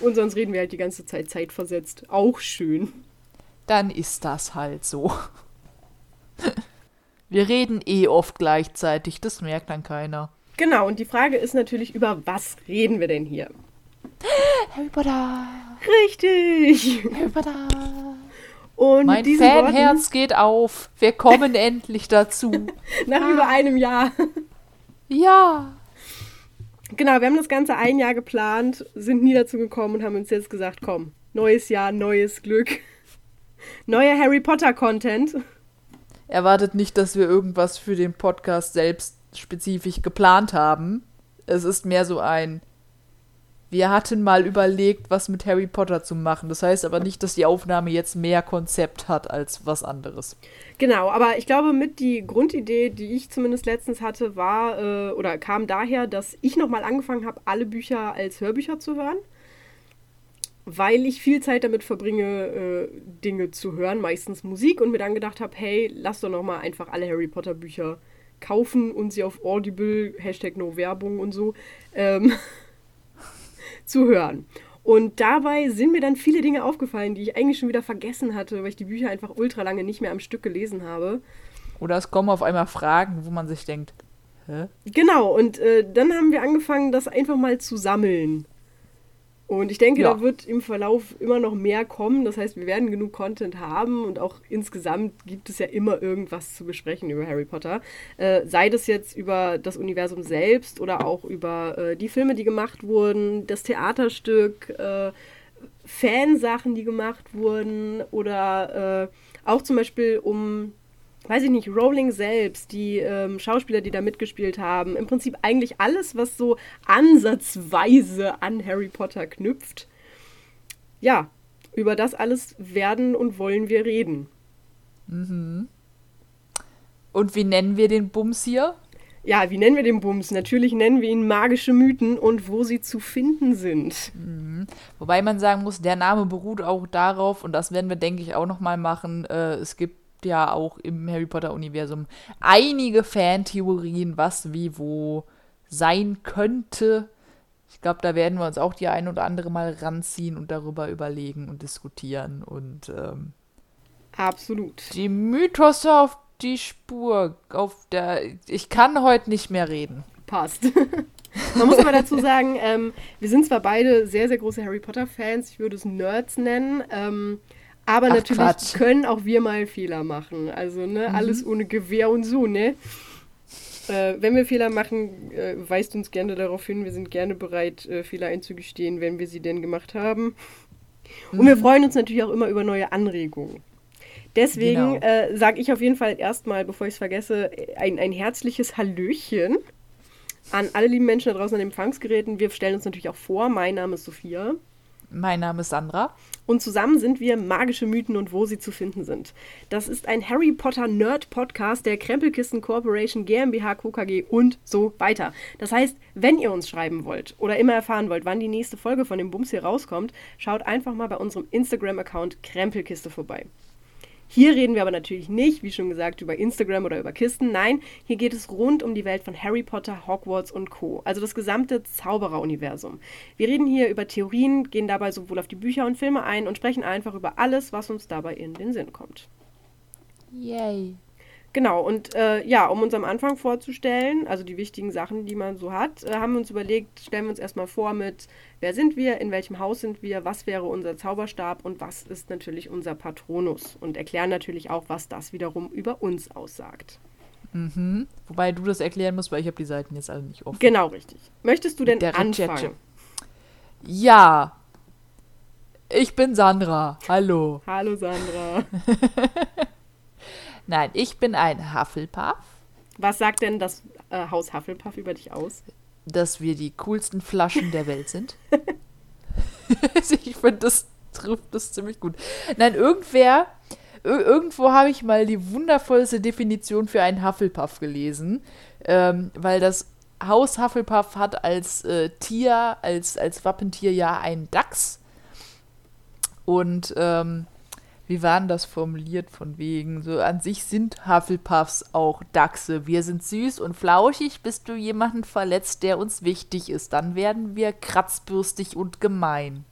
Und sonst reden wir halt die ganze Zeit zeitversetzt. Auch schön. Dann ist das halt so. Wir reden eh oft gleichzeitig, das merkt dann keiner. Genau, und die Frage ist natürlich, über was reden wir denn hier? Harry Potter. Richtig. Harry Potter. Und mein Fanherz Worten, geht auf. Wir kommen endlich dazu. Nach ah. über einem Jahr. Ja. Genau, wir haben das Ganze ein Jahr geplant, sind nie dazu gekommen und haben uns jetzt gesagt, komm, neues Jahr, neues Glück. Neuer Harry Potter Content. Erwartet nicht, dass wir irgendwas für den Podcast selbst spezifisch geplant haben. Es ist mehr so ein wir hatten mal überlegt, was mit Harry Potter zu machen. Das heißt aber nicht, dass die Aufnahme jetzt mehr Konzept hat als was anderes. Genau, aber ich glaube, mit die Grundidee, die ich zumindest letztens hatte, war äh, oder kam daher, dass ich nochmal angefangen habe, alle Bücher als Hörbücher zu hören. Weil ich viel Zeit damit verbringe, äh, Dinge zu hören, meistens Musik, und mir dann gedacht habe, hey, lass doch nochmal einfach alle Harry Potter Bücher kaufen und sie auf Audible, Hashtag No Werbung und so, ähm, zu hören. Und dabei sind mir dann viele Dinge aufgefallen, die ich eigentlich schon wieder vergessen hatte, weil ich die Bücher einfach ultra lange nicht mehr am Stück gelesen habe. Oder es kommen auf einmal Fragen, wo man sich denkt, hä? Genau, und äh, dann haben wir angefangen, das einfach mal zu sammeln. Und ich denke, ja. da wird im Verlauf immer noch mehr kommen. Das heißt, wir werden genug Content haben und auch insgesamt gibt es ja immer irgendwas zu besprechen über Harry Potter. Äh, sei das jetzt über das Universum selbst oder auch über äh, die Filme, die gemacht wurden, das Theaterstück, äh, Fansachen, die gemacht wurden oder äh, auch zum Beispiel um weiß ich nicht, Rowling selbst, die ähm, Schauspieler, die da mitgespielt haben, im Prinzip eigentlich alles, was so ansatzweise an Harry Potter knüpft. Ja, über das alles werden und wollen wir reden. Mhm. Und wie nennen wir den Bums hier? Ja, wie nennen wir den Bums? Natürlich nennen wir ihn magische Mythen und wo sie zu finden sind. Mhm. Wobei man sagen muss, der Name beruht auch darauf, und das werden wir, denke ich, auch nochmal machen, äh, es gibt ja auch im Harry Potter-Universum einige Fantheorien, was wie wo sein könnte. Ich glaube, da werden wir uns auch die ein oder andere mal ranziehen und darüber überlegen und diskutieren und ähm, absolut die Mythos auf die Spur auf der ich kann heute nicht mehr reden. Passt. Man muss aber dazu sagen, ähm, wir sind zwar beide sehr, sehr große Harry Potter-Fans, ich würde es Nerds nennen. Ähm, aber Ach, natürlich Quatsch. können auch wir mal Fehler machen. Also, ne, mhm. alles ohne Gewehr und so, ne? Äh, wenn wir Fehler machen, äh, weist uns gerne darauf hin. Wir sind gerne bereit, äh, Fehler einzugestehen, wenn wir sie denn gemacht haben. Und mhm. wir freuen uns natürlich auch immer über neue Anregungen. Deswegen genau. äh, sage ich auf jeden Fall erstmal, bevor ich es vergesse, ein, ein herzliches Hallöchen an alle lieben Menschen da draußen an den Empfangsgeräten. Wir stellen uns natürlich auch vor. Mein Name ist Sophia. Mein Name ist Sandra. Und zusammen sind wir magische Mythen und wo sie zu finden sind. Das ist ein Harry Potter Nerd Podcast der Krempelkisten Corporation GmbH KKG und so weiter. Das heißt, wenn ihr uns schreiben wollt oder immer erfahren wollt, wann die nächste Folge von dem Bums hier rauskommt, schaut einfach mal bei unserem Instagram-Account Krempelkiste vorbei. Hier reden wir aber natürlich nicht, wie schon gesagt, über Instagram oder über Kisten. Nein, hier geht es rund um die Welt von Harry Potter, Hogwarts und Co. Also das gesamte Zauberer-Universum. Wir reden hier über Theorien, gehen dabei sowohl auf die Bücher und Filme ein und sprechen einfach über alles, was uns dabei in den Sinn kommt. Yay. Genau, und äh, ja, um uns am Anfang vorzustellen, also die wichtigen Sachen, die man so hat, äh, haben wir uns überlegt, stellen wir uns erstmal vor mit, wer sind wir, in welchem Haus sind wir, was wäre unser Zauberstab und was ist natürlich unser Patronus und erklären natürlich auch, was das wiederum über uns aussagt. Mhm. Wobei du das erklären musst, weil ich habe die Seiten jetzt alle nicht offen. Genau, richtig. Möchtest du denn Der anfangen? Ja. Ich bin Sandra. Hallo. Hallo Sandra. Nein, ich bin ein Hufflepuff. Was sagt denn das äh, Haus Hufflepuff über dich aus? Dass wir die coolsten Flaschen der Welt sind. ich finde, das trifft das ziemlich gut. Nein, irgendwer, irgendwo habe ich mal die wundervollste Definition für einen Hufflepuff gelesen, ähm, weil das Haus Hufflepuff hat als äh, Tier, als, als Wappentier ja einen Dachs. Und ähm, wie war denn das formuliert von wegen? So an sich sind Hufflepuffs auch Dachse. Wir sind süß und flauschig, bis du jemanden verletzt, der uns wichtig ist. Dann werden wir kratzbürstig und gemein.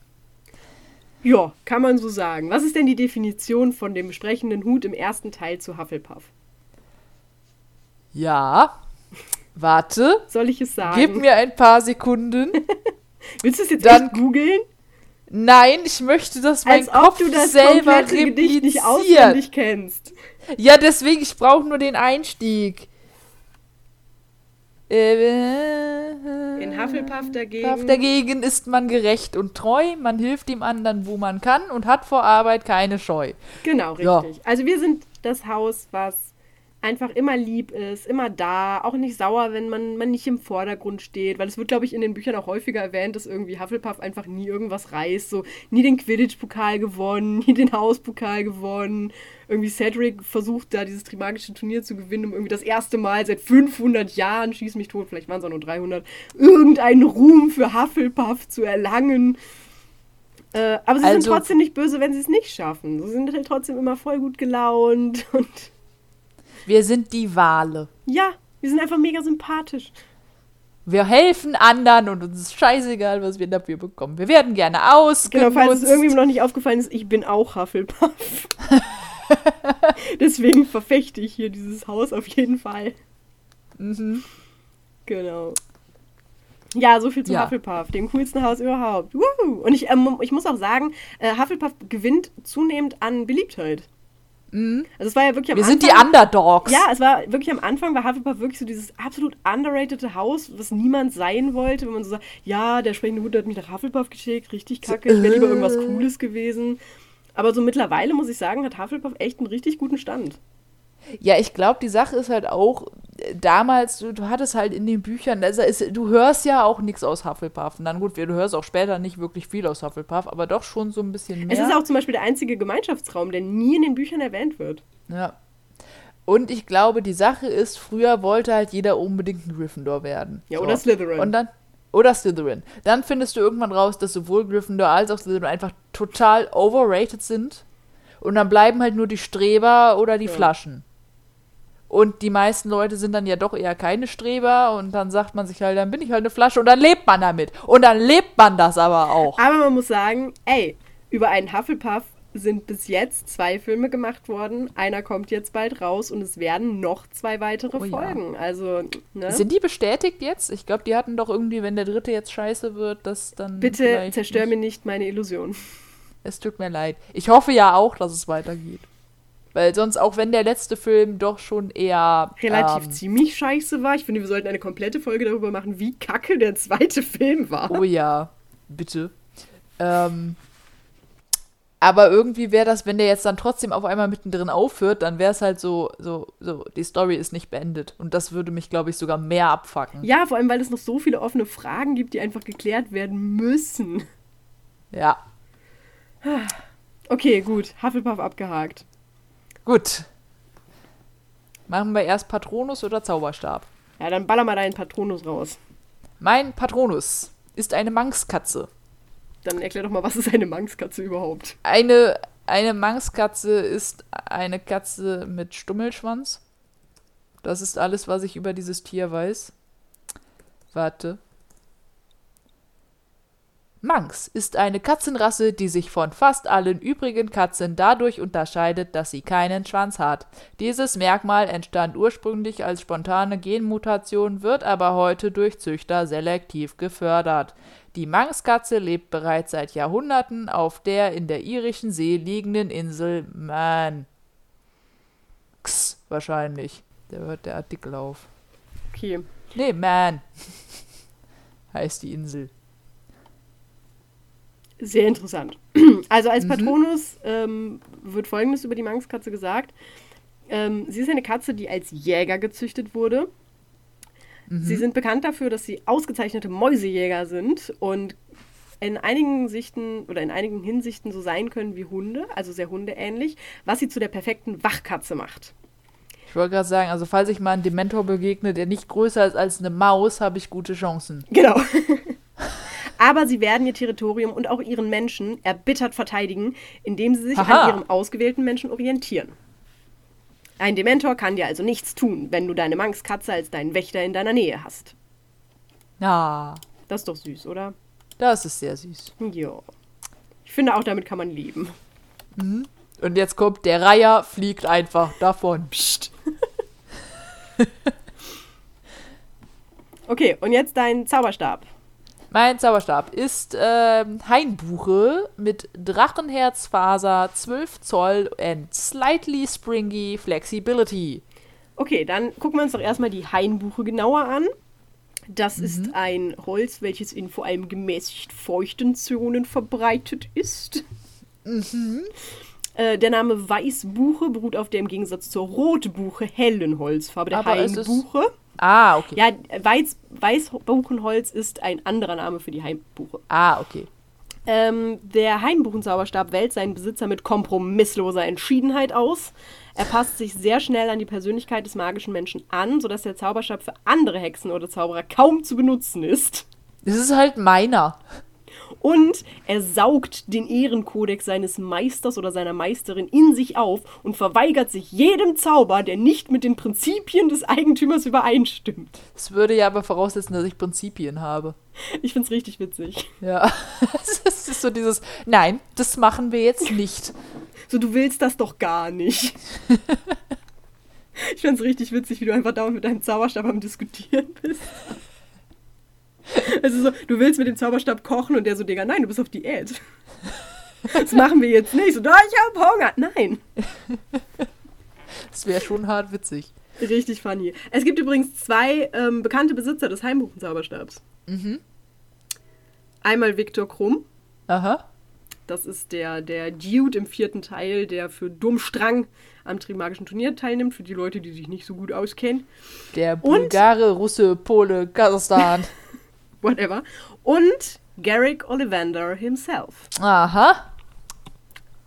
Ja, kann man so sagen. Was ist denn die Definition von dem sprechenden Hut im ersten Teil zu Hufflepuff? Ja. Warte. Soll ich es sagen? Gib mir ein paar Sekunden. Willst du es jetzt Dann googeln? Nein, ich möchte, dass mein Als Kopf ob du das selber Gedicht nicht auswendig kennst. Ja, deswegen, ich brauche nur den Einstieg. Äh, In Hufflepuff dagegen. Hufflepuff dagegen ist man gerecht und treu, man hilft dem anderen, wo man kann und hat vor Arbeit keine Scheu. Genau, richtig. Ja. Also wir sind das Haus, was einfach immer lieb ist, immer da, auch nicht sauer, wenn man, man nicht im Vordergrund steht, weil es wird, glaube ich, in den Büchern auch häufiger erwähnt, dass irgendwie Hufflepuff einfach nie irgendwas reißt, so nie den Quidditch-Pokal gewonnen, nie den Hauspokal gewonnen. Irgendwie Cedric versucht da dieses Trimagische Turnier zu gewinnen, um irgendwie das erste Mal seit 500 Jahren, schieß mich tot, vielleicht waren es auch nur 300, irgendeinen Ruhm für Hufflepuff zu erlangen. Äh, aber sie also, sind trotzdem nicht böse, wenn sie es nicht schaffen. Sie sind halt trotzdem immer voll gut gelaunt und wir sind die Wale. Ja, wir sind einfach mega sympathisch. Wir helfen anderen und uns ist scheißegal, was wir dafür bekommen. Wir werden gerne ausgenutzt. Genau, falls es irgendwie noch nicht aufgefallen ist, ich bin auch Hufflepuff. Deswegen verfechte ich hier dieses Haus auf jeden Fall. Mhm. Genau. Ja, so viel zu ja. Hufflepuff, dem coolsten Haus überhaupt. Woo! Und ich, ähm, ich muss auch sagen, äh, Hufflepuff gewinnt zunehmend an Beliebtheit. Mhm. Also es war ja wirklich am Wir Anfang, sind die Underdogs. Ja, es war wirklich am Anfang, war Hufflepuff wirklich so dieses absolut underrated Haus, was niemand sein wollte, wenn man so sagt, ja, der sprechende Hut hat mich nach Hufflepuff geschickt, richtig kacke, ich wäre lieber irgendwas äh. Cooles gewesen. Aber so mittlerweile, muss ich sagen, hat Hufflepuff echt einen richtig guten Stand. Ja, ich glaube, die Sache ist halt auch, damals, du, du, hattest halt in den Büchern, also ist, du hörst ja auch nichts aus Hufflepuff. Und dann gut, du hörst auch später nicht wirklich viel aus Hufflepuff, aber doch schon so ein bisschen mehr. Es ist auch zum Beispiel der einzige Gemeinschaftsraum, der nie in den Büchern erwähnt wird. Ja. Und ich glaube, die Sache ist, früher wollte halt jeder unbedingt ein Gryffindor werden. Ja, so. oder Slytherin. Und dann, oder Slytherin. Dann findest du irgendwann raus, dass sowohl Gryffindor als auch Slytherin einfach total overrated sind. Und dann bleiben halt nur die Streber oder die ja. Flaschen. Und die meisten Leute sind dann ja doch eher keine Streber und dann sagt man sich halt, dann bin ich halt eine Flasche und dann lebt man damit. Und dann lebt man das aber auch. Aber man muss sagen, ey, über einen Hufflepuff sind bis jetzt zwei Filme gemacht worden. Einer kommt jetzt bald raus und es werden noch zwei weitere oh, Folgen. Ja. Also, ne? Sind die bestätigt jetzt? Ich glaube, die hatten doch irgendwie, wenn der dritte jetzt scheiße wird, dass dann. Bitte zerstör nicht. mir nicht meine Illusion. Es tut mir leid. Ich hoffe ja auch, dass es weitergeht. Weil sonst, auch wenn der letzte Film doch schon eher. Relativ ähm, ziemlich scheiße war. Ich finde, wir sollten eine komplette Folge darüber machen, wie kacke der zweite Film war. Oh ja, bitte. Ähm, aber irgendwie wäre das, wenn der jetzt dann trotzdem auf einmal mittendrin aufhört, dann wäre es halt so, so, so, die Story ist nicht beendet. Und das würde mich, glaube ich, sogar mehr abfacken. Ja, vor allem, weil es noch so viele offene Fragen gibt, die einfach geklärt werden müssen. Ja. Okay, gut. Hufflepuff abgehakt. Gut. Machen wir erst Patronus oder Zauberstab? Ja, dann baller mal deinen Patronus raus. Mein Patronus ist eine Manxkatze. Dann erklär doch mal, was ist eine Manxkatze überhaupt? Eine, eine Manxkatze ist eine Katze mit Stummelschwanz. Das ist alles, was ich über dieses Tier weiß. Warte. Manx ist eine Katzenrasse, die sich von fast allen übrigen Katzen dadurch unterscheidet, dass sie keinen Schwanz hat. Dieses Merkmal entstand ursprünglich als spontane Genmutation, wird aber heute durch Züchter selektiv gefördert. Die Manxkatze lebt bereits seit Jahrhunderten auf der in der irischen See liegenden Insel Man. X wahrscheinlich. Da hört der Artikel auf. Okay. Nee, Man. heißt die Insel. Sehr interessant. Also als mhm. Patronus ähm, wird Folgendes über die Manxkatze gesagt. Ähm, sie ist eine Katze, die als Jäger gezüchtet wurde. Mhm. Sie sind bekannt dafür, dass sie ausgezeichnete Mäusejäger sind und in einigen Sichten oder in einigen Hinsichten so sein können wie Hunde, also sehr hundeähnlich, was sie zu der perfekten Wachkatze macht. Ich wollte gerade sagen, also falls ich mal einem Dementor begegne, der nicht größer ist als eine Maus, habe ich gute Chancen. Genau. Aber sie werden ihr Territorium und auch ihren Menschen erbittert verteidigen, indem sie sich Aha. an ihrem ausgewählten Menschen orientieren. Ein Dementor kann dir also nichts tun, wenn du deine Manxkatze als deinen Wächter in deiner Nähe hast. Ja. Das ist doch süß, oder? Das ist sehr süß. Ja. Ich finde auch, damit kann man leben. Mhm. Und jetzt kommt, der Reiher fliegt einfach davon. Psst. okay, und jetzt dein Zauberstab. Mein Zauberstab ist ähm, Hainbuche mit Drachenherzfaser, 12 Zoll and slightly springy flexibility. Okay, dann gucken wir uns doch erstmal die Hainbuche genauer an. Das mhm. ist ein Holz, welches in vor allem gemäßigt feuchten Zonen verbreitet ist. Mhm. Äh, der Name Weißbuche beruht auf der im Gegensatz zur Rotbuche hellen Holzfarbe der Hainbuche. Ah, okay. Ja, Weiß, Weißbuchenholz ist ein anderer Name für die Hainbuche. Ah, okay. Ähm, der Hainbuchenzauberstab wählt seinen Besitzer mit kompromissloser Entschiedenheit aus. Er passt sich sehr schnell an die Persönlichkeit des magischen Menschen an, sodass der Zauberstab für andere Hexen oder Zauberer kaum zu benutzen ist. Das ist halt meiner. Und er saugt den Ehrenkodex seines Meisters oder seiner Meisterin in sich auf und verweigert sich jedem Zauber, der nicht mit den Prinzipien des Eigentümers übereinstimmt. Das würde ja aber voraussetzen, dass ich Prinzipien habe. Ich find's richtig witzig. Ja. Es ist so dieses, nein, das machen wir jetzt nicht. So, du willst das doch gar nicht. ich find's richtig witzig, wie du einfach da mit deinem Zauberstab am Diskutieren bist. Also so, du willst mit dem Zauberstab kochen und der so, Digga, nein, du bist auf Diät. Das machen wir jetzt nicht. So, da, ich hab Hunger. Nein. Das wäre schon hart witzig. Richtig funny. Es gibt übrigens zwei ähm, bekannte Besitzer des Heimbuchenzauberstabs. Mhm. Einmal Viktor Krumm. Aha. Das ist der, der Dude im vierten Teil, der für Dummstrang am Trimagischen Turnier teilnimmt, für die Leute, die sich nicht so gut auskennen. Der Bulgare, Und Russe, Pole, Kasachstan. whatever. Und Garrick Ollivander himself. Aha.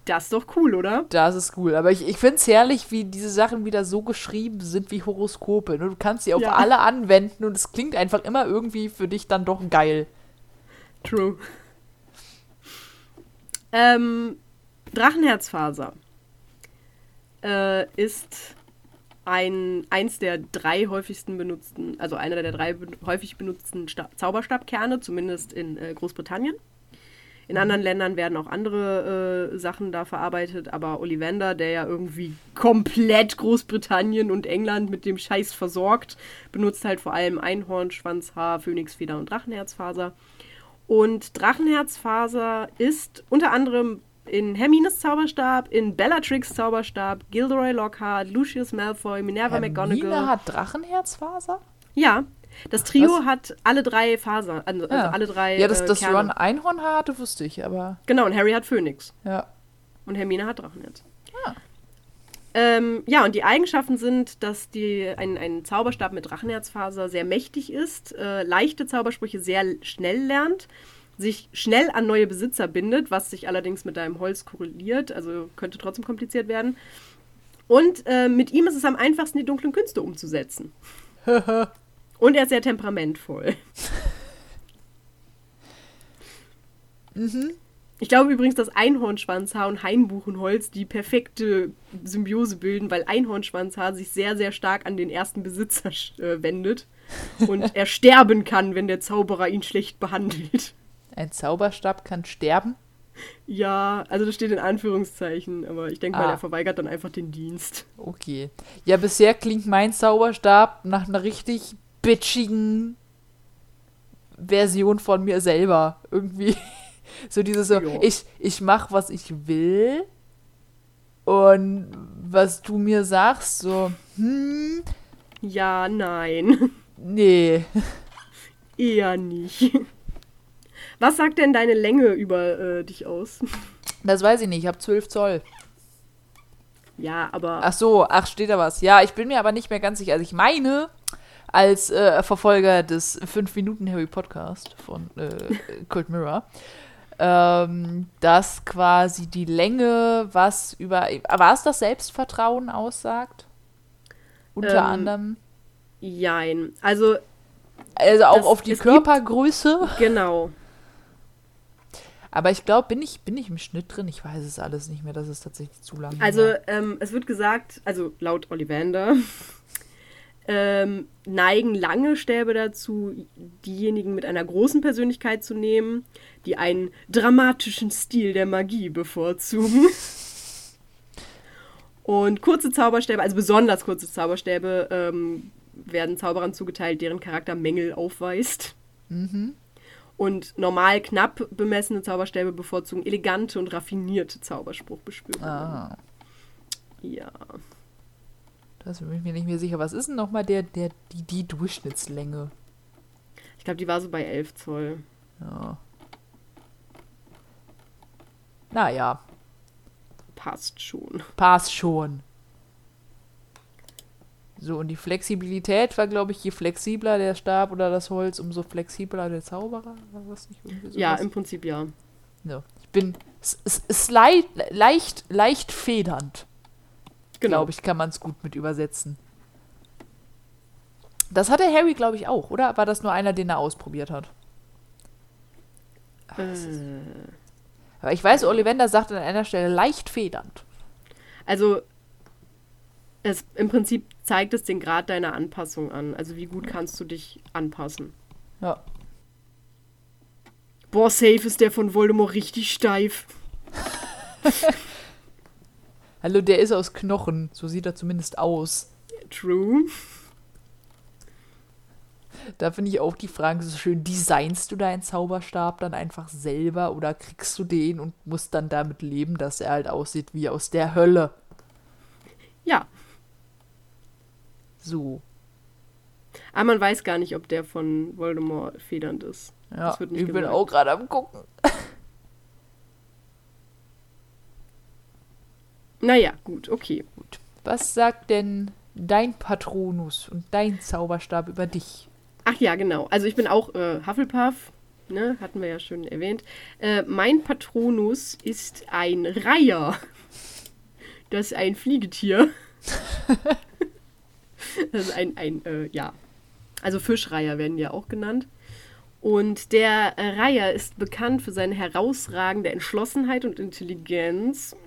Das ist doch cool, oder? Das ist cool. Aber ich, ich finde es herrlich, wie diese Sachen wieder so geschrieben sind wie Horoskope. Ne? Du kannst sie auf ja. alle anwenden und es klingt einfach immer irgendwie für dich dann doch geil. True. Ähm, Drachenherzfaser äh, ist ein, eins der drei häufigsten benutzten, also einer der drei häufig benutzten Sta Zauberstabkerne, zumindest in äh, Großbritannien. In mhm. anderen Ländern werden auch andere äh, Sachen da verarbeitet, aber Ollivander, der ja irgendwie komplett Großbritannien und England mit dem Scheiß versorgt, benutzt halt vor allem Einhorn, Schwanzhaar, Phönixfeder und Drachenherzfaser. Und Drachenherzfaser ist unter anderem in Hermines Zauberstab, in Bellatrix Zauberstab, Gilderoy Lockhart, Lucius Malfoy, Minerva Hermine McGonagall. hat Drachenherzfaser? Ja. Das Trio Was? hat alle drei Fasern, also, ja. also alle drei. Ja, dass, äh, dass Ron Einhorn hatte, wusste ich, aber. Genau, und Harry hat Phönix. Ja. Und Hermine hat Drachenherz. Ah. Ähm, ja, und die Eigenschaften sind, dass die, ein, ein Zauberstab mit Drachenherzfaser sehr mächtig ist, äh, leichte Zaubersprüche sehr schnell lernt sich schnell an neue Besitzer bindet, was sich allerdings mit deinem Holz korreliert, also könnte trotzdem kompliziert werden. Und äh, mit ihm ist es am einfachsten, die dunklen Künste umzusetzen. Und er ist sehr temperamentvoll. mhm. Ich glaube übrigens, dass Einhornschwanzhaar und Hainbuchenholz die perfekte Symbiose bilden, weil Einhornschwanzhaar sich sehr, sehr stark an den ersten Besitzer äh, wendet und er sterben kann, wenn der Zauberer ihn schlecht behandelt. Ein Zauberstab kann sterben? Ja, also das steht in Anführungszeichen, aber ich denke ah. mal, er verweigert dann einfach den Dienst. Okay. Ja, bisher klingt mein Zauberstab nach einer richtig bitchigen Version von mir selber. Irgendwie. so dieses so, ich, ich mach, was ich will. Und was du mir sagst, so, hm. Ja, nein. Nee. Eher nicht. Was sagt denn deine Länge über äh, dich aus? Das weiß ich nicht. Ich habe 12 Zoll. Ja, aber. Ach so, ach, steht da was. Ja, ich bin mir aber nicht mehr ganz sicher. Also, ich meine, als äh, Verfolger des 5-Minuten-Harry Podcast von äh, Cold Mirror, ähm, dass quasi die Länge was über. War es das Selbstvertrauen aussagt? Unter ähm, anderem. Jein. Also. Also auch auf die Körpergröße. Gibt, genau. Aber ich glaube, bin ich, bin ich im Schnitt drin? Ich weiß es alles nicht mehr, das ist tatsächlich zu lang. Also, ähm, es wird gesagt, also laut Ollivander, ähm, neigen lange Stäbe dazu, diejenigen mit einer großen Persönlichkeit zu nehmen, die einen dramatischen Stil der Magie bevorzugen. Und kurze Zauberstäbe, also besonders kurze Zauberstäbe, ähm, werden Zauberern zugeteilt, deren Charakter Mängel aufweist. Mhm. Und normal knapp bemessene Zauberstäbe bevorzugen elegante und raffinierte Zauberspruchbeschwörungen. Ah. Ja. Das bin ich mir nicht mehr sicher. Was ist denn nochmal der, der, die, die Durchschnittslänge? Ich glaube, die war so bei 11 Zoll. Ja. Naja. Passt schon. Passt schon. So, und die Flexibilität war, glaube ich, je flexibler der Stab oder das Holz, umso flexibler der Zauberer. War das nicht irgendwie so? Ja, im Prinzip ja. ja. Ich bin. Es, es ist leicht, leicht, leicht federnd. Genau. Glaube ich, kann man es gut mit übersetzen. Das hatte Harry, glaube ich, auch, oder? War das nur einer, den er ausprobiert hat? Ach, äh. Aber ich weiß, Ollivander sagt an einer Stelle leicht federnd. Also, es, im Prinzip zeigt es den Grad deiner Anpassung an. Also, wie gut kannst du dich anpassen? Ja. Boah, safe ist der von Voldemort richtig steif. Hallo, der ist aus Knochen. So sieht er zumindest aus. True. Da finde ich auch die Frage so schön: Designst du deinen Zauberstab dann einfach selber oder kriegst du den und musst dann damit leben, dass er halt aussieht wie aus der Hölle? Ja. So. Aber man weiß gar nicht, ob der von Voldemort federnd ist. Ja, ich bin gesagt. auch gerade am gucken. Naja, gut, okay. Gut. Was sagt denn dein Patronus und dein Zauberstab über dich? Ach ja, genau. Also ich bin auch äh, Hufflepuff, ne? hatten wir ja schon erwähnt. Äh, mein Patronus ist ein Reiher. Das ist ein Fliegetier. das ist ein, ein äh, ja. Also Fischreiher werden ja auch genannt. Und der äh, Reiher ist bekannt für seine herausragende Entschlossenheit und Intelligenz.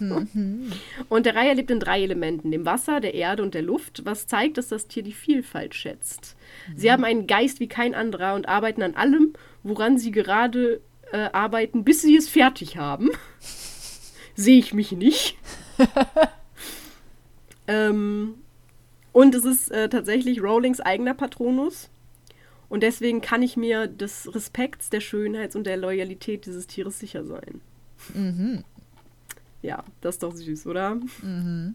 Mhm. und der Reiher lebt in drei Elementen, dem Wasser, der Erde und der Luft, was zeigt, dass das Tier die Vielfalt schätzt. Mhm. Sie haben einen Geist wie kein anderer und arbeiten an allem, woran sie gerade äh, arbeiten, bis sie es fertig haben. Sehe ich mich nicht. ähm, und es ist äh, tatsächlich Rowlings eigener Patronus. Und deswegen kann ich mir des Respekts, der Schönheit und der Loyalität dieses Tieres sicher sein. Mhm. Ja, das ist doch süß, oder? Mhm.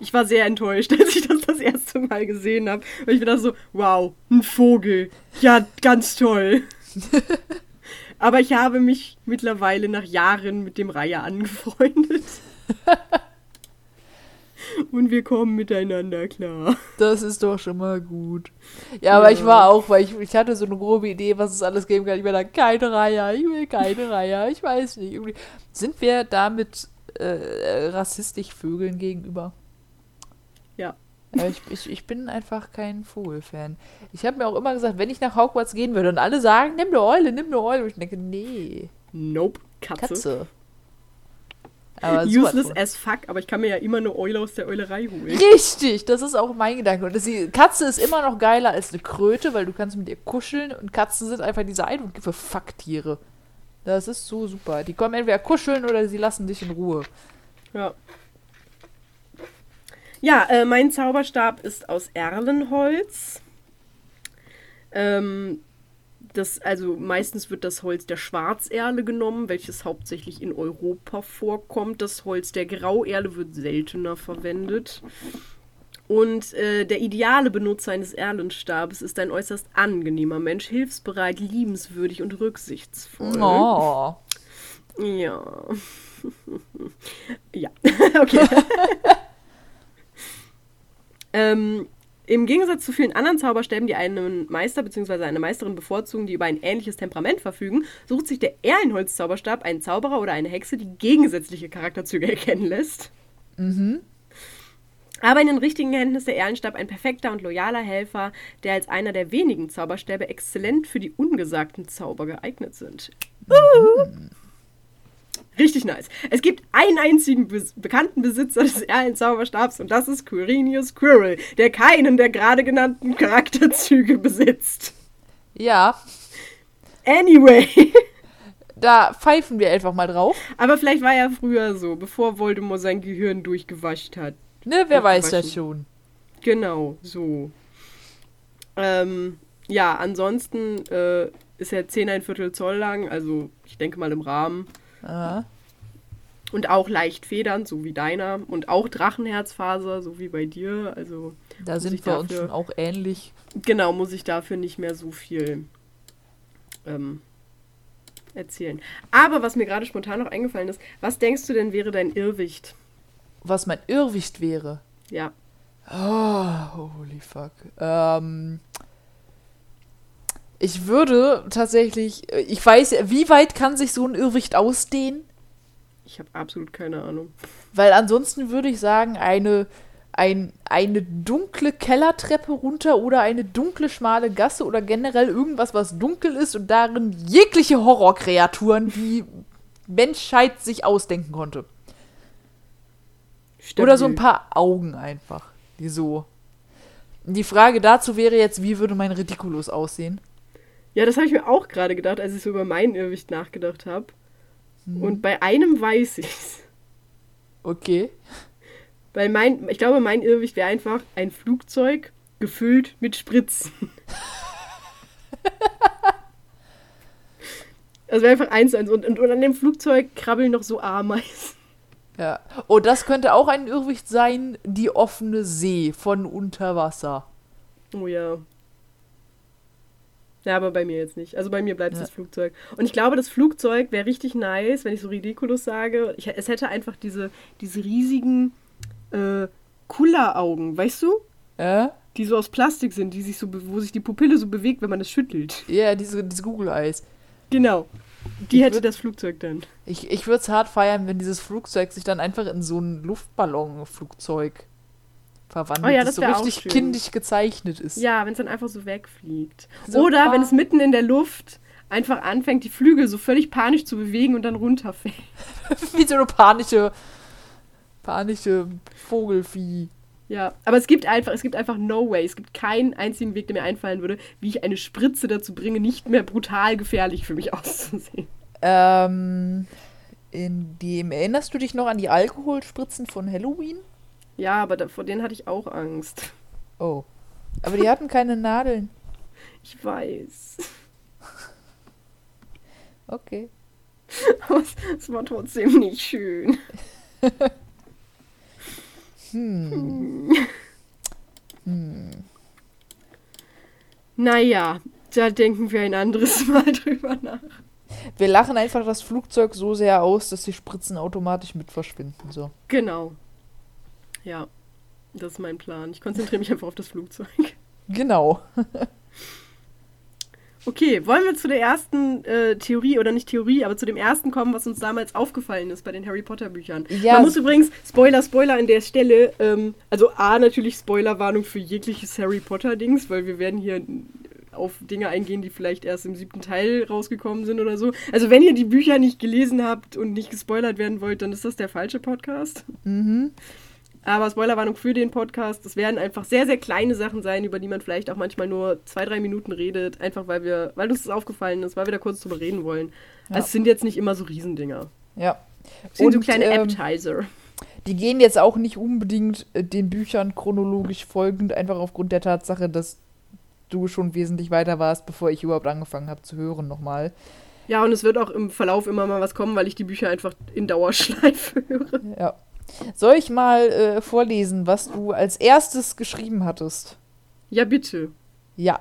Ich war sehr enttäuscht, als ich das das erste Mal gesehen habe. Weil ich mir dachte so, wow, ein Vogel. Ja, ganz toll. Aber ich habe mich mittlerweile nach Jahren mit dem Reihe angefreundet. und wir kommen miteinander klar. Das ist doch schon mal gut. Ja, aber ich war auch, weil ich, ich hatte so eine grobe Idee, was es alles geben kann. Ich war da, keine Reihe, ich will keine Reihe, ich weiß nicht. Irgendwie. Sind wir damit äh, rassistisch Vögeln gegenüber? Ja. ja ich, ich, ich bin einfach kein Vogelfan. Ich habe mir auch immer gesagt, wenn ich nach Hogwarts gehen würde und alle sagen, nimm eine Eule, nimm eine Eule, und ich denke, nee. Nope, Katze. Katze. Aber Useless as fuck, aber ich kann mir ja immer eine Eule aus der Eulerei holen. Richtig, das ist auch mein Gedanke. Und die Katze ist immer noch geiler als eine Kröte, weil du kannst mit ihr kuscheln und Katzen sind einfach diese Ein- und für Fucktiere. Das ist so super. Die kommen entweder kuscheln oder sie lassen dich in Ruhe. Ja. Ja, äh, mein Zauberstab ist aus Erlenholz. Ähm, das, also meistens wird das Holz der Schwarzerle genommen, welches hauptsächlich in Europa vorkommt. Das Holz der Grauerle wird seltener verwendet. Und äh, der ideale Benutzer eines Erlenstabes ist ein äußerst angenehmer Mensch, hilfsbereit, liebenswürdig und rücksichtsvoll. Oh. Ja. ja, okay. ähm, im Gegensatz zu vielen anderen Zauberstäben, die einen Meister bzw. eine Meisterin bevorzugen, die über ein ähnliches Temperament verfügen, sucht sich der Erlenholz-Zauberstab einen Zauberer oder eine Hexe, die gegensätzliche Charakterzüge erkennen lässt. Mhm. Aber in den richtigen Händen ist der Erlenstab ein perfekter und loyaler Helfer, der als einer der wenigen Zauberstäbe exzellent für die ungesagten Zauber geeignet sind. Mhm. Richtig nice. Es gibt einen einzigen be bekannten Besitzer des Erlen-Zauberstabs und das ist Quirinius Quirrell, der keinen der gerade genannten Charakterzüge besitzt. Ja. Anyway. Da pfeifen wir einfach mal drauf. Aber vielleicht war er früher so, bevor Voldemort sein Gehirn durchgewascht hat. Ne, wer weiß das schon. Genau, so. Ähm, ja, ansonsten äh, ist er 10 ein Viertel Zoll lang, also ich denke mal im Rahmen. Aha. Und auch leicht federnd, so wie deiner. Und auch Drachenherzfaser, so wie bei dir. Also da sind wir dafür, uns schon auch ähnlich. Genau, muss ich dafür nicht mehr so viel ähm, erzählen. Aber was mir gerade spontan noch eingefallen ist, was denkst du denn wäre dein Irrwicht? Was mein Irrwicht wäre? Ja. Oh, holy fuck. Ähm, ich würde tatsächlich, ich weiß, wie weit kann sich so ein Irrwicht ausdehnen? Ich habe absolut keine Ahnung. Weil ansonsten würde ich sagen, eine, ein, eine dunkle Kellertreppe runter oder eine dunkle, schmale Gasse oder generell irgendwas, was dunkel ist und darin jegliche Horrorkreaturen, die Menschheit sich ausdenken konnte. Stabil. Oder so ein paar Augen einfach, die so. Die Frage dazu wäre jetzt, wie würde mein Ridiculus aussehen? Ja, das habe ich mir auch gerade gedacht, als ich so über mein Irrwicht nachgedacht habe. Hm. Und bei einem weiß ich's. Okay. Weil mein, ich glaube, mein Irrwicht wäre einfach ein Flugzeug gefüllt mit Spritzen. also wäre einfach eins, eins. Und, und, und an dem Flugzeug krabbeln noch so Ameisen. Ja. Oh, das könnte auch ein Irrwicht sein, die offene See von Unterwasser. Oh ja. Ja, aber bei mir jetzt nicht. Also bei mir bleibt es ja. das Flugzeug. Und ich glaube, das Flugzeug wäre richtig nice, wenn ich so ridiculous sage. Ich, es hätte einfach diese, diese riesigen äh, Kulleraugen, weißt du? Äh? Die so aus Plastik sind, die sich so, wo sich die Pupille so bewegt, wenn man es schüttelt. Ja, diese, diese Google-Eyes. Genau. Die ich hätte würd, das Flugzeug dann. Ich, ich würde es hart feiern, wenn dieses Flugzeug sich dann einfach in so ein Luftballonflugzeug verwandelt, oh ja, das, so richtig kindisch gezeichnet ist. Ja, wenn es dann einfach so wegfliegt. So Oder wenn es mitten in der Luft einfach anfängt, die Flügel so völlig panisch zu bewegen und dann runterfällt. Wie so eine panische, panische Vogelvieh. Ja, aber es gibt einfach, es gibt einfach no way. Es gibt keinen einzigen Weg, der mir einfallen würde, wie ich eine Spritze dazu bringe, nicht mehr brutal gefährlich für mich auszusehen. Ähm, in dem erinnerst du dich noch an die Alkoholspritzen von Halloween? Ja, aber da, vor denen hatte ich auch Angst. Oh. Aber die hatten keine Nadeln. Ich weiß. Okay. Aber es, es war trotzdem nicht schön. hm. hm. Naja, da denken wir ein anderes Mal drüber nach. Wir lachen einfach das Flugzeug so sehr aus, dass die Spritzen automatisch mit verschwinden. So. Genau. Ja, das ist mein Plan. Ich konzentriere mich einfach auf das Flugzeug. Genau. okay, wollen wir zu der ersten äh, Theorie, oder nicht Theorie, aber zu dem ersten kommen, was uns damals aufgefallen ist bei den Harry Potter Büchern. Ja. Man muss übrigens, Spoiler, Spoiler an der Stelle, ähm, also A, natürlich Spoilerwarnung für jegliches Harry Potter-Dings, weil wir werden hier auf Dinge eingehen, die vielleicht erst im siebten Teil rausgekommen sind oder so. Also wenn ihr die Bücher nicht gelesen habt und nicht gespoilert werden wollt, dann ist das der falsche Podcast. Mhm. Aber Spoilerwarnung für den Podcast, das werden einfach sehr, sehr kleine Sachen sein, über die man vielleicht auch manchmal nur zwei, drei Minuten redet, einfach weil wir, weil uns das aufgefallen ist, weil wir da kurz drüber reden wollen. Ja. Also es sind jetzt nicht immer so Riesendinger. Ja. Es sind Und, so kleine ähm, Appetizer. Die gehen jetzt auch nicht unbedingt äh, den Büchern chronologisch folgend, einfach aufgrund der Tatsache, dass du schon wesentlich weiter warst, bevor ich überhaupt angefangen habe zu hören nochmal. Ja, und es wird auch im Verlauf immer mal was kommen, weil ich die Bücher einfach in Dauerschleife höre. Ja. Soll ich mal äh, vorlesen, was du als erstes geschrieben hattest? Ja, bitte. Ja.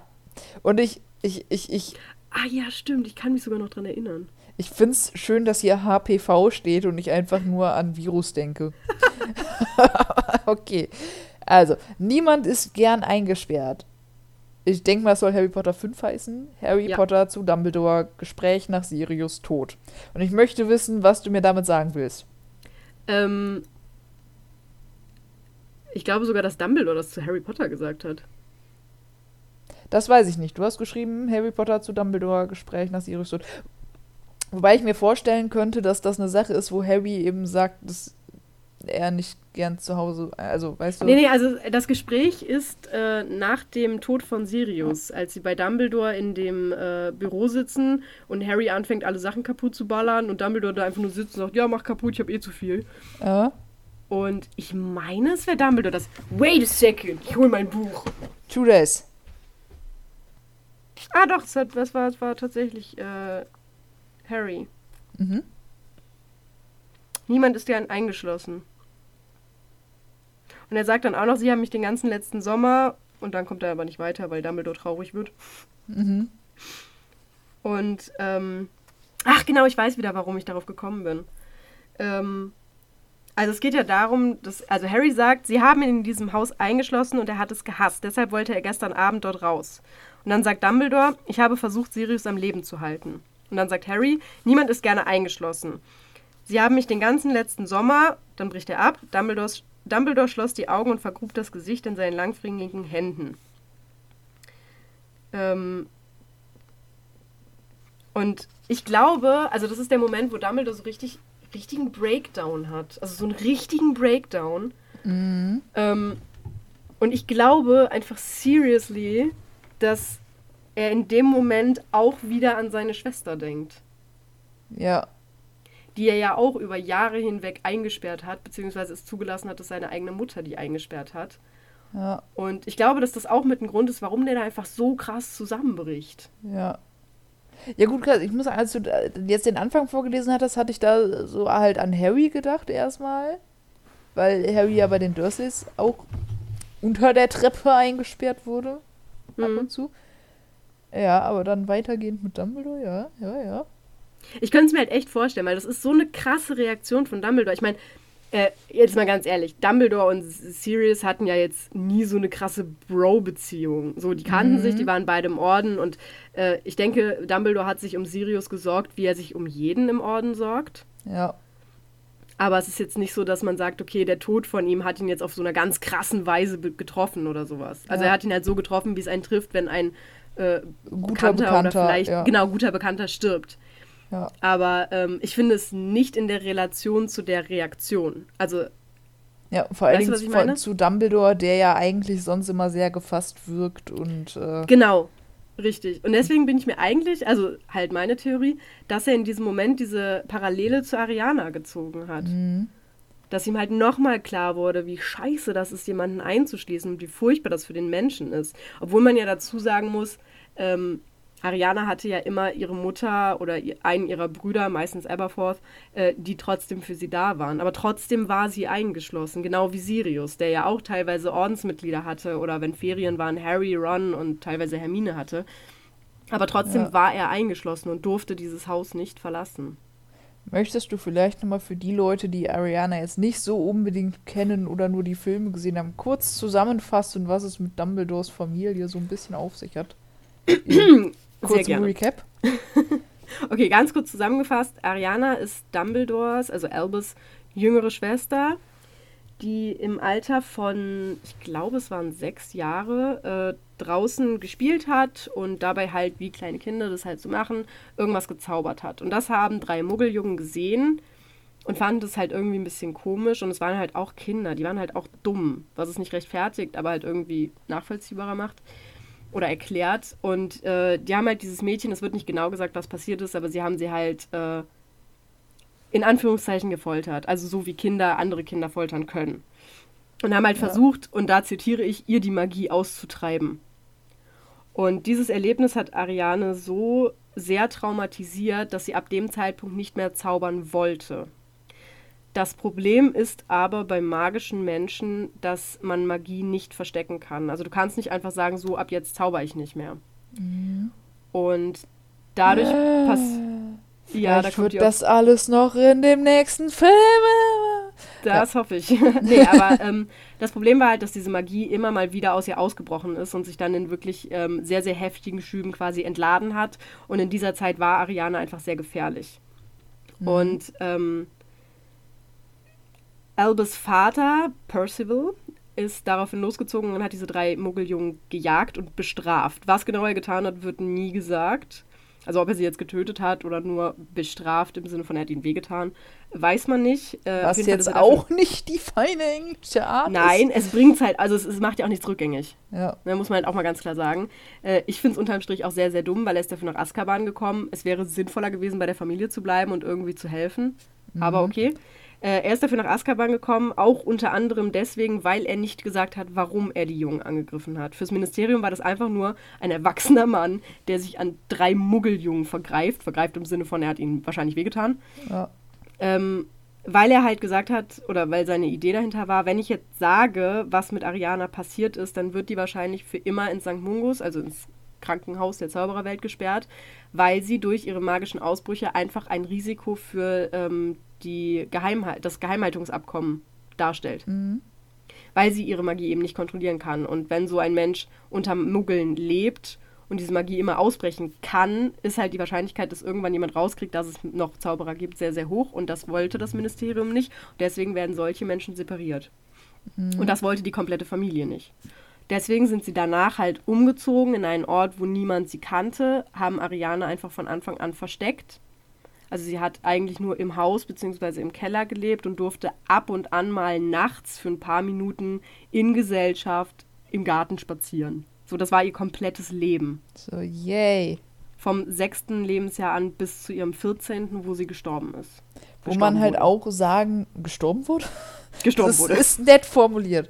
Und ich, ich, ich, ich. Ah ja, stimmt. Ich kann mich sogar noch dran erinnern. Ich finde es schön, dass hier HPV steht und ich einfach nur an Virus denke. okay. Also, niemand ist gern eingesperrt. Ich denke mal, es soll Harry Potter 5 heißen. Harry ja. Potter zu Dumbledore, Gespräch nach Sirius Tod. Und ich möchte wissen, was du mir damit sagen willst. Ähm, ich glaube sogar, dass Dumbledore das zu Harry Potter gesagt hat. Das weiß ich nicht. Du hast geschrieben, Harry Potter zu Dumbledore, Gespräch nach Sirius Tod. Wobei ich mir vorstellen könnte, dass das eine Sache ist, wo Harry eben sagt, dass er nicht gern zu Hause, also weißt du. Nee, nee, also das Gespräch ist äh, nach dem Tod von Sirius, als sie bei Dumbledore in dem äh, Büro sitzen und Harry anfängt, alle Sachen kaputt zu ballern und Dumbledore da einfach nur sitzt und sagt, ja, mach kaputt, ich hab eh zu viel. Ja. Und ich meine, es wäre Dumbledore, das, wait a second, ich hol mein Buch. Two days. Ah, doch, das, hat, das, war, das war tatsächlich äh, Harry. Mhm. Niemand ist ja eingeschlossen. Und er sagt dann auch noch, sie haben mich den ganzen letzten Sommer, und dann kommt er aber nicht weiter, weil Dumbledore traurig wird. Mhm. Und, ähm, ach genau, ich weiß wieder, warum ich darauf gekommen bin. Ähm, also es geht ja darum, dass, also Harry sagt, sie haben ihn in diesem Haus eingeschlossen und er hat es gehasst. Deshalb wollte er gestern Abend dort raus. Und dann sagt Dumbledore, ich habe versucht, Sirius am Leben zu halten. Und dann sagt Harry, niemand ist gerne eingeschlossen. Sie haben mich den ganzen letzten Sommer, dann bricht er ab, Dumbledores, Dumbledore schloss die Augen und vergrub das Gesicht in seinen langfringigen Händen. Ähm und ich glaube, also das ist der Moment, wo Dumbledore so richtig richtigen Breakdown hat. Also so einen richtigen Breakdown. Mhm. Ähm, und ich glaube einfach seriously, dass er in dem Moment auch wieder an seine Schwester denkt. Ja. Die er ja auch über Jahre hinweg eingesperrt hat, beziehungsweise es zugelassen hat, dass seine eigene Mutter die eingesperrt hat. Ja. Und ich glaube, dass das auch mit ein Grund ist, warum der da einfach so krass zusammenbricht. Ja. Ja gut, ich muss sagen, als du jetzt den Anfang vorgelesen hattest, hatte ich da so halt an Harry gedacht erstmal. Weil Harry ja bei den Dursleys auch unter der Treppe eingesperrt wurde. Mhm. Ab und zu. Ja, aber dann weitergehend mit Dumbledore, ja, ja, ja. Ich könnte es mir halt echt vorstellen, weil das ist so eine krasse Reaktion von Dumbledore. Ich meine, äh, jetzt mal ganz ehrlich, Dumbledore und Sirius hatten ja jetzt nie so eine krasse Bro-Beziehung. So, die kannten mhm. sich, die waren beide im Orden und äh, ich denke, Dumbledore hat sich um Sirius gesorgt, wie er sich um jeden im Orden sorgt. Ja. Aber es ist jetzt nicht so, dass man sagt, okay, der Tod von ihm hat ihn jetzt auf so einer ganz krassen Weise getroffen oder sowas. Also ja. er hat ihn halt so getroffen, wie es einen trifft, wenn ein äh, guter Bekannter, Bekannter, oder vielleicht, ja. genau, guter Bekannter stirbt. Ja. Aber ähm, ich finde es nicht in der Relation zu der Reaktion. Also. Ja, vor allen Dingen zu Dumbledore, der ja eigentlich sonst immer sehr gefasst wirkt und. Äh genau, richtig. Und deswegen bin ich mir eigentlich, also halt meine Theorie, dass er in diesem Moment diese Parallele zu Ariana gezogen hat. Mhm. Dass ihm halt nochmal klar wurde, wie scheiße das ist, jemanden einzuschließen und wie furchtbar das für den Menschen ist. Obwohl man ja dazu sagen muss, ähm, Ariana hatte ja immer ihre Mutter oder einen ihrer Brüder, meistens Aberforth, äh, die trotzdem für sie da waren. Aber trotzdem war sie eingeschlossen, genau wie Sirius, der ja auch teilweise Ordensmitglieder hatte oder wenn Ferien waren, Harry, Ron und teilweise Hermine hatte. Aber trotzdem ja. war er eingeschlossen und durfte dieses Haus nicht verlassen. Möchtest du vielleicht nochmal für die Leute, die Ariana jetzt nicht so unbedingt kennen oder nur die Filme gesehen haben, kurz zusammenfassen, was es mit Dumbledores Familie so ein bisschen auf sich hat? Kurz ein Recap. okay, ganz kurz zusammengefasst. Ariana ist Dumbledores, also Albus jüngere Schwester, die im Alter von, ich glaube, es waren sechs Jahre, äh, draußen gespielt hat und dabei halt, wie kleine Kinder das halt so machen, irgendwas gezaubert hat. Und das haben drei Muggeljungen gesehen und fanden das halt irgendwie ein bisschen komisch. Und es waren halt auch Kinder, die waren halt auch dumm, was es nicht rechtfertigt, aber halt irgendwie nachvollziehbarer macht oder erklärt. Und äh, die haben halt dieses Mädchen, es wird nicht genau gesagt, was passiert ist, aber sie haben sie halt äh, in Anführungszeichen gefoltert. Also so wie Kinder andere Kinder foltern können. Und haben halt ja. versucht, und da zitiere ich, ihr die Magie auszutreiben. Und dieses Erlebnis hat Ariane so sehr traumatisiert, dass sie ab dem Zeitpunkt nicht mehr zaubern wollte. Das Problem ist aber bei magischen Menschen, dass man Magie nicht verstecken kann. Also du kannst nicht einfach sagen, so ab jetzt zauber ich nicht mehr. Mhm. Und dadurch äh, passiert. Ja, da wird das alles noch in dem nächsten Film. Das ja. hoffe ich. nee, aber ähm, das Problem war halt, dass diese Magie immer mal wieder aus ihr ausgebrochen ist und sich dann in wirklich ähm, sehr, sehr heftigen Schüben quasi entladen hat. Und in dieser Zeit war Ariane einfach sehr gefährlich. Mhm. Und ähm, Albus Vater, Percival, ist daraufhin losgezogen und hat diese drei Muggeljungen gejagt und bestraft. Was genau er getan hat, wird nie gesagt. Also ob er sie jetzt getötet hat oder nur bestraft im Sinne von er hat ihnen wehgetan, weiß man nicht. Äh, Was jetzt auch nicht die feine englische Art Nein, ist. es bringt halt, also es, es, macht ja auch nichts rückgängig. Ja. Da ne, muss man halt auch mal ganz klar sagen. Äh, ich finde es unterm Strich auch sehr, sehr dumm, weil er ist dafür nach Azkaban gekommen. Es wäre sinnvoller gewesen, bei der Familie zu bleiben und irgendwie zu helfen. Mhm. Aber okay. Äh, er ist dafür nach Azkaban gekommen, auch unter anderem deswegen, weil er nicht gesagt hat, warum er die Jungen angegriffen hat. Fürs Ministerium war das einfach nur ein erwachsener Mann, der sich an drei Muggeljungen vergreift. Vergreift im Sinne von, er hat ihnen wahrscheinlich wehgetan. Ja. Ähm, weil er halt gesagt hat, oder weil seine Idee dahinter war, wenn ich jetzt sage, was mit Ariana passiert ist, dann wird die wahrscheinlich für immer in St. Mungus, also ins Krankenhaus der Zaubererwelt gesperrt, weil sie durch ihre magischen Ausbrüche einfach ein Risiko für ähm, die Geheimhalt, das Geheimhaltungsabkommen darstellt. Mhm. Weil sie ihre Magie eben nicht kontrollieren kann. Und wenn so ein Mensch unter Muggeln lebt und diese Magie immer ausbrechen kann, ist halt die Wahrscheinlichkeit, dass irgendwann jemand rauskriegt, dass es noch Zauberer gibt, sehr, sehr hoch. Und das wollte das Ministerium nicht. Deswegen werden solche Menschen separiert. Mhm. Und das wollte die komplette Familie nicht. Deswegen sind sie danach halt umgezogen in einen Ort, wo niemand sie kannte, haben Ariane einfach von Anfang an versteckt also sie hat eigentlich nur im Haus bzw. im Keller gelebt und durfte ab und an mal nachts für ein paar Minuten in Gesellschaft im Garten spazieren. So, das war ihr komplettes Leben. So, yay. Vom sechsten Lebensjahr an bis zu ihrem 14., wo sie gestorben ist. Wo man halt wurde. auch sagen, gestorben wurde? Gestorben das wurde. ist nett formuliert.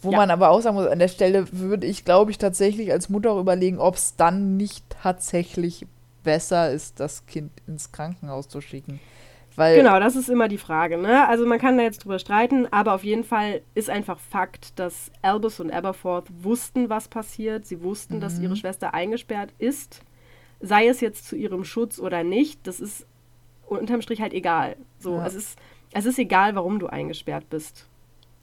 Wo ja. man aber auch sagen muss, an der Stelle würde ich, glaube ich, tatsächlich als Mutter auch überlegen, ob es dann nicht tatsächlich besser ist, das Kind ins Krankenhaus zu schicken. Weil genau, das ist immer die Frage. Ne? Also man kann da jetzt drüber streiten, aber auf jeden Fall ist einfach Fakt, dass Albus und Aberforth wussten, was passiert. Sie wussten, mhm. dass ihre Schwester eingesperrt ist. Sei es jetzt zu ihrem Schutz oder nicht, das ist unterm Strich halt egal. So, ja. es, ist, es ist egal, warum du eingesperrt bist.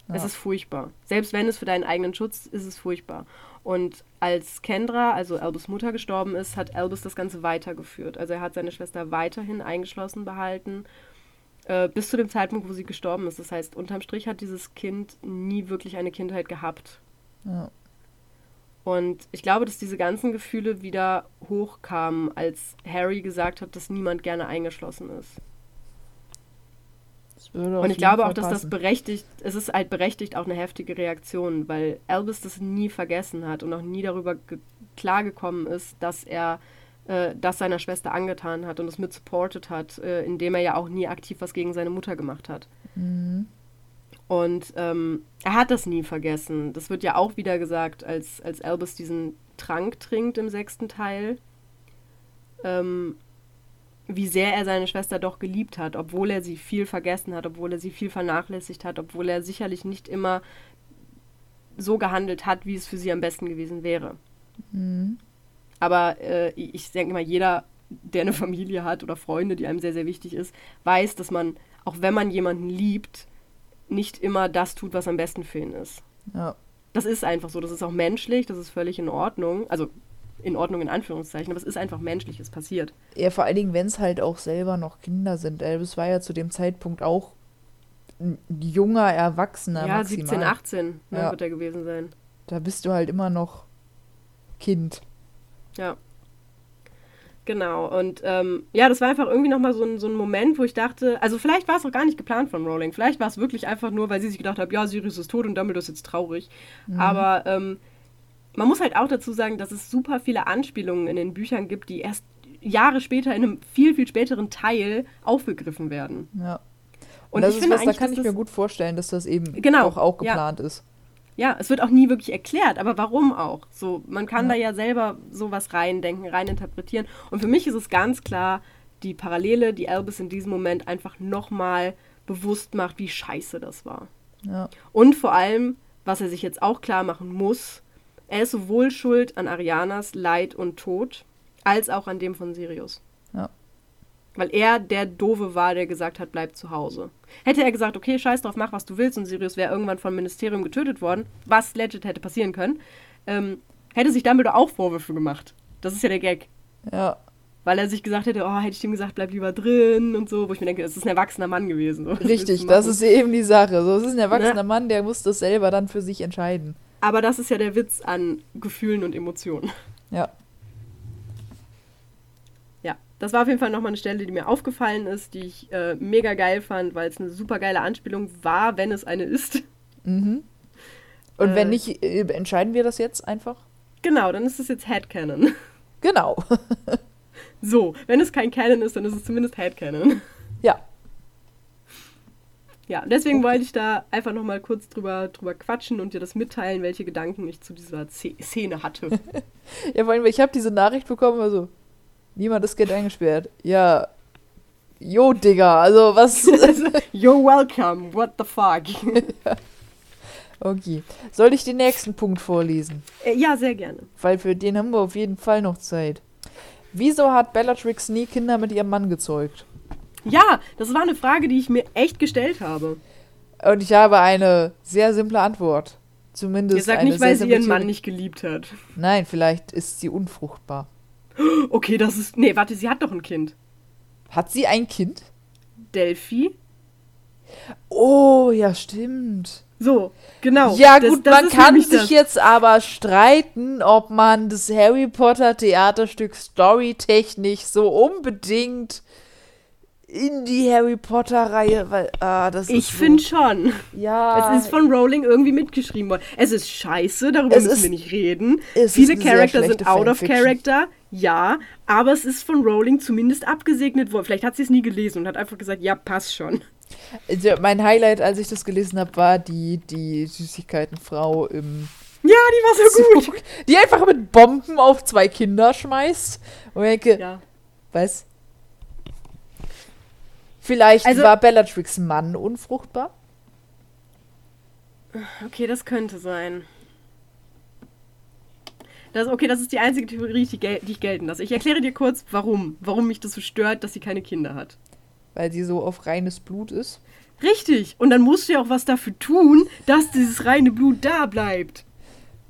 Ja. Es ist furchtbar. Selbst wenn es für deinen eigenen Schutz ist, ist es furchtbar. Und als Kendra, also Albus Mutter, gestorben ist, hat Albus das Ganze weitergeführt. Also er hat seine Schwester weiterhin eingeschlossen behalten, äh, bis zu dem Zeitpunkt, wo sie gestorben ist. Das heißt, unterm Strich hat dieses Kind nie wirklich eine Kindheit gehabt. Ja. Und ich glaube, dass diese ganzen Gefühle wieder hochkamen, als Harry gesagt hat, dass niemand gerne eingeschlossen ist. Und ich glaube auch, dass das berechtigt, es ist halt berechtigt auch eine heftige Reaktion, weil Elvis das nie vergessen hat und auch nie darüber klargekommen ist, dass er äh, das seiner Schwester angetan hat und es mit supported hat, äh, indem er ja auch nie aktiv was gegen seine Mutter gemacht hat. Mhm. Und ähm, er hat das nie vergessen. Das wird ja auch wieder gesagt, als, als Albus diesen Trank trinkt im sechsten Teil. Ähm, wie sehr er seine Schwester doch geliebt hat, obwohl er sie viel vergessen hat, obwohl er sie viel vernachlässigt hat, obwohl er sicherlich nicht immer so gehandelt hat, wie es für sie am besten gewesen wäre. Mhm. Aber äh, ich denke mal, jeder, der eine Familie hat oder Freunde, die einem sehr, sehr wichtig ist, weiß, dass man, auch wenn man jemanden liebt, nicht immer das tut, was am besten für ihn ist. Ja. Das ist einfach so, das ist auch menschlich, das ist völlig in Ordnung. Also in Ordnung in Anführungszeichen, aber es ist einfach menschlich, es passiert. Ja, vor allen Dingen, wenn es halt auch selber noch Kinder sind. Elvis war ja zu dem Zeitpunkt auch ein junger Erwachsener. Ja, maximal. 17, 18 ne, ja. wird er gewesen sein. Da bist du halt immer noch Kind. Ja. Genau, und ähm, ja, das war einfach irgendwie nochmal so ein, so ein Moment, wo ich dachte, also vielleicht war es auch gar nicht geplant von Rowling, vielleicht war es wirklich einfach nur, weil sie sich gedacht hat, ja, Sirius ist tot und Dumbledore ist jetzt traurig. Mhm. Aber ähm, man muss halt auch dazu sagen, dass es super viele Anspielungen in den Büchern gibt, die erst Jahre später in einem viel, viel späteren Teil aufgegriffen werden. Ja. Und, und das ich ist finde was, da kann ich mir gut vorstellen, dass das eben genau, auch, auch geplant ja. ist. Ja, es wird auch nie wirklich erklärt, aber warum auch? So, man kann ja. da ja selber sowas reindenken, reininterpretieren. Und für mich ist es ganz klar die Parallele, die Albus in diesem Moment einfach nochmal bewusst macht, wie scheiße das war. Ja. Und vor allem, was er sich jetzt auch klar machen muss, er ist sowohl schuld an Arianas Leid und Tod, als auch an dem von Sirius. Ja. Weil er der Dove war, der gesagt hat, bleib zu Hause. Hätte er gesagt, okay, scheiß drauf, mach was du willst und Sirius wäre irgendwann vom Ministerium getötet worden, was legit hätte passieren können, ähm, hätte sich Dumbledore auch Vorwürfe gemacht. Das ist ja der Gag. Ja. Weil er sich gesagt hätte, oh, hätte ich ihm gesagt, bleib lieber drin und so, wo ich mir denke, es ist ein erwachsener Mann gewesen. So. Richtig, das ist eben die Sache. So, es ist ein erwachsener ne? Mann, der muss das selber dann für sich entscheiden. Aber das ist ja der Witz an Gefühlen und Emotionen. Ja. Das war auf jeden Fall nochmal eine Stelle, die mir aufgefallen ist, die ich äh, mega geil fand, weil es eine super geile Anspielung war, wenn es eine ist. Mhm. Und äh, wenn nicht, äh, entscheiden wir das jetzt einfach? Genau, dann ist es jetzt Headcanon. Genau. so, wenn es kein Canon ist, dann ist es zumindest Headcanon. Ja. Ja, deswegen okay. wollte ich da einfach nochmal kurz drüber, drüber quatschen und dir das mitteilen, welche Gedanken ich zu dieser Szene hatte. ja, vor allem, ich habe diese Nachricht bekommen, also niemand ist Geld eingesperrt. Ja, jo, Digga, also was... You're welcome, what the fuck. Okay. Soll ich den nächsten Punkt vorlesen? Äh, ja, sehr gerne. Weil für den haben wir auf jeden Fall noch Zeit. Wieso hat Bellatrix nie Kinder mit ihrem Mann gezeugt? Ja, das war eine Frage, die ich mir echt gestellt habe. Und ich habe eine sehr simple Antwort. Zumindest. Ihr sagt nicht, weil sie ihren Mann nicht geliebt hat. Nein, vielleicht ist sie unfruchtbar. Okay, das ist. Nee, warte, sie hat doch ein Kind. Hat sie ein Kind? Delphi? Oh, ja, stimmt. So, genau. Ja, gut, das, das man kann sich das. jetzt aber streiten, ob man das Harry Potter Theaterstück storytechnisch so unbedingt in die Harry Potter Reihe, weil ah, das Ich finde schon. Ja. Es ist von Rowling irgendwie mitgeschrieben worden. Es ist scheiße, darüber es müssen ist, wir nicht reden. Viele Charakter sind out of character. Ja, aber es ist von Rowling zumindest abgesegnet worden. Vielleicht hat sie es nie gelesen und hat einfach gesagt, ja, passt schon. Also mein Highlight, als ich das gelesen habe, war die, die Süßigkeitenfrau im. Ja, die war so Zug, gut. Die einfach mit Bomben auf zwei Kinder schmeißt. Und ich denke, ja. was? Vielleicht also, war Bellatrix Mann unfruchtbar? Okay, das könnte sein. Das, okay, das ist die einzige Theorie, die, die ich gelten lasse. Ich erkläre dir kurz, warum. Warum mich das so stört, dass sie keine Kinder hat weil sie so auf reines Blut ist. Richtig. Und dann musst du ja auch was dafür tun, dass dieses reine Blut da bleibt.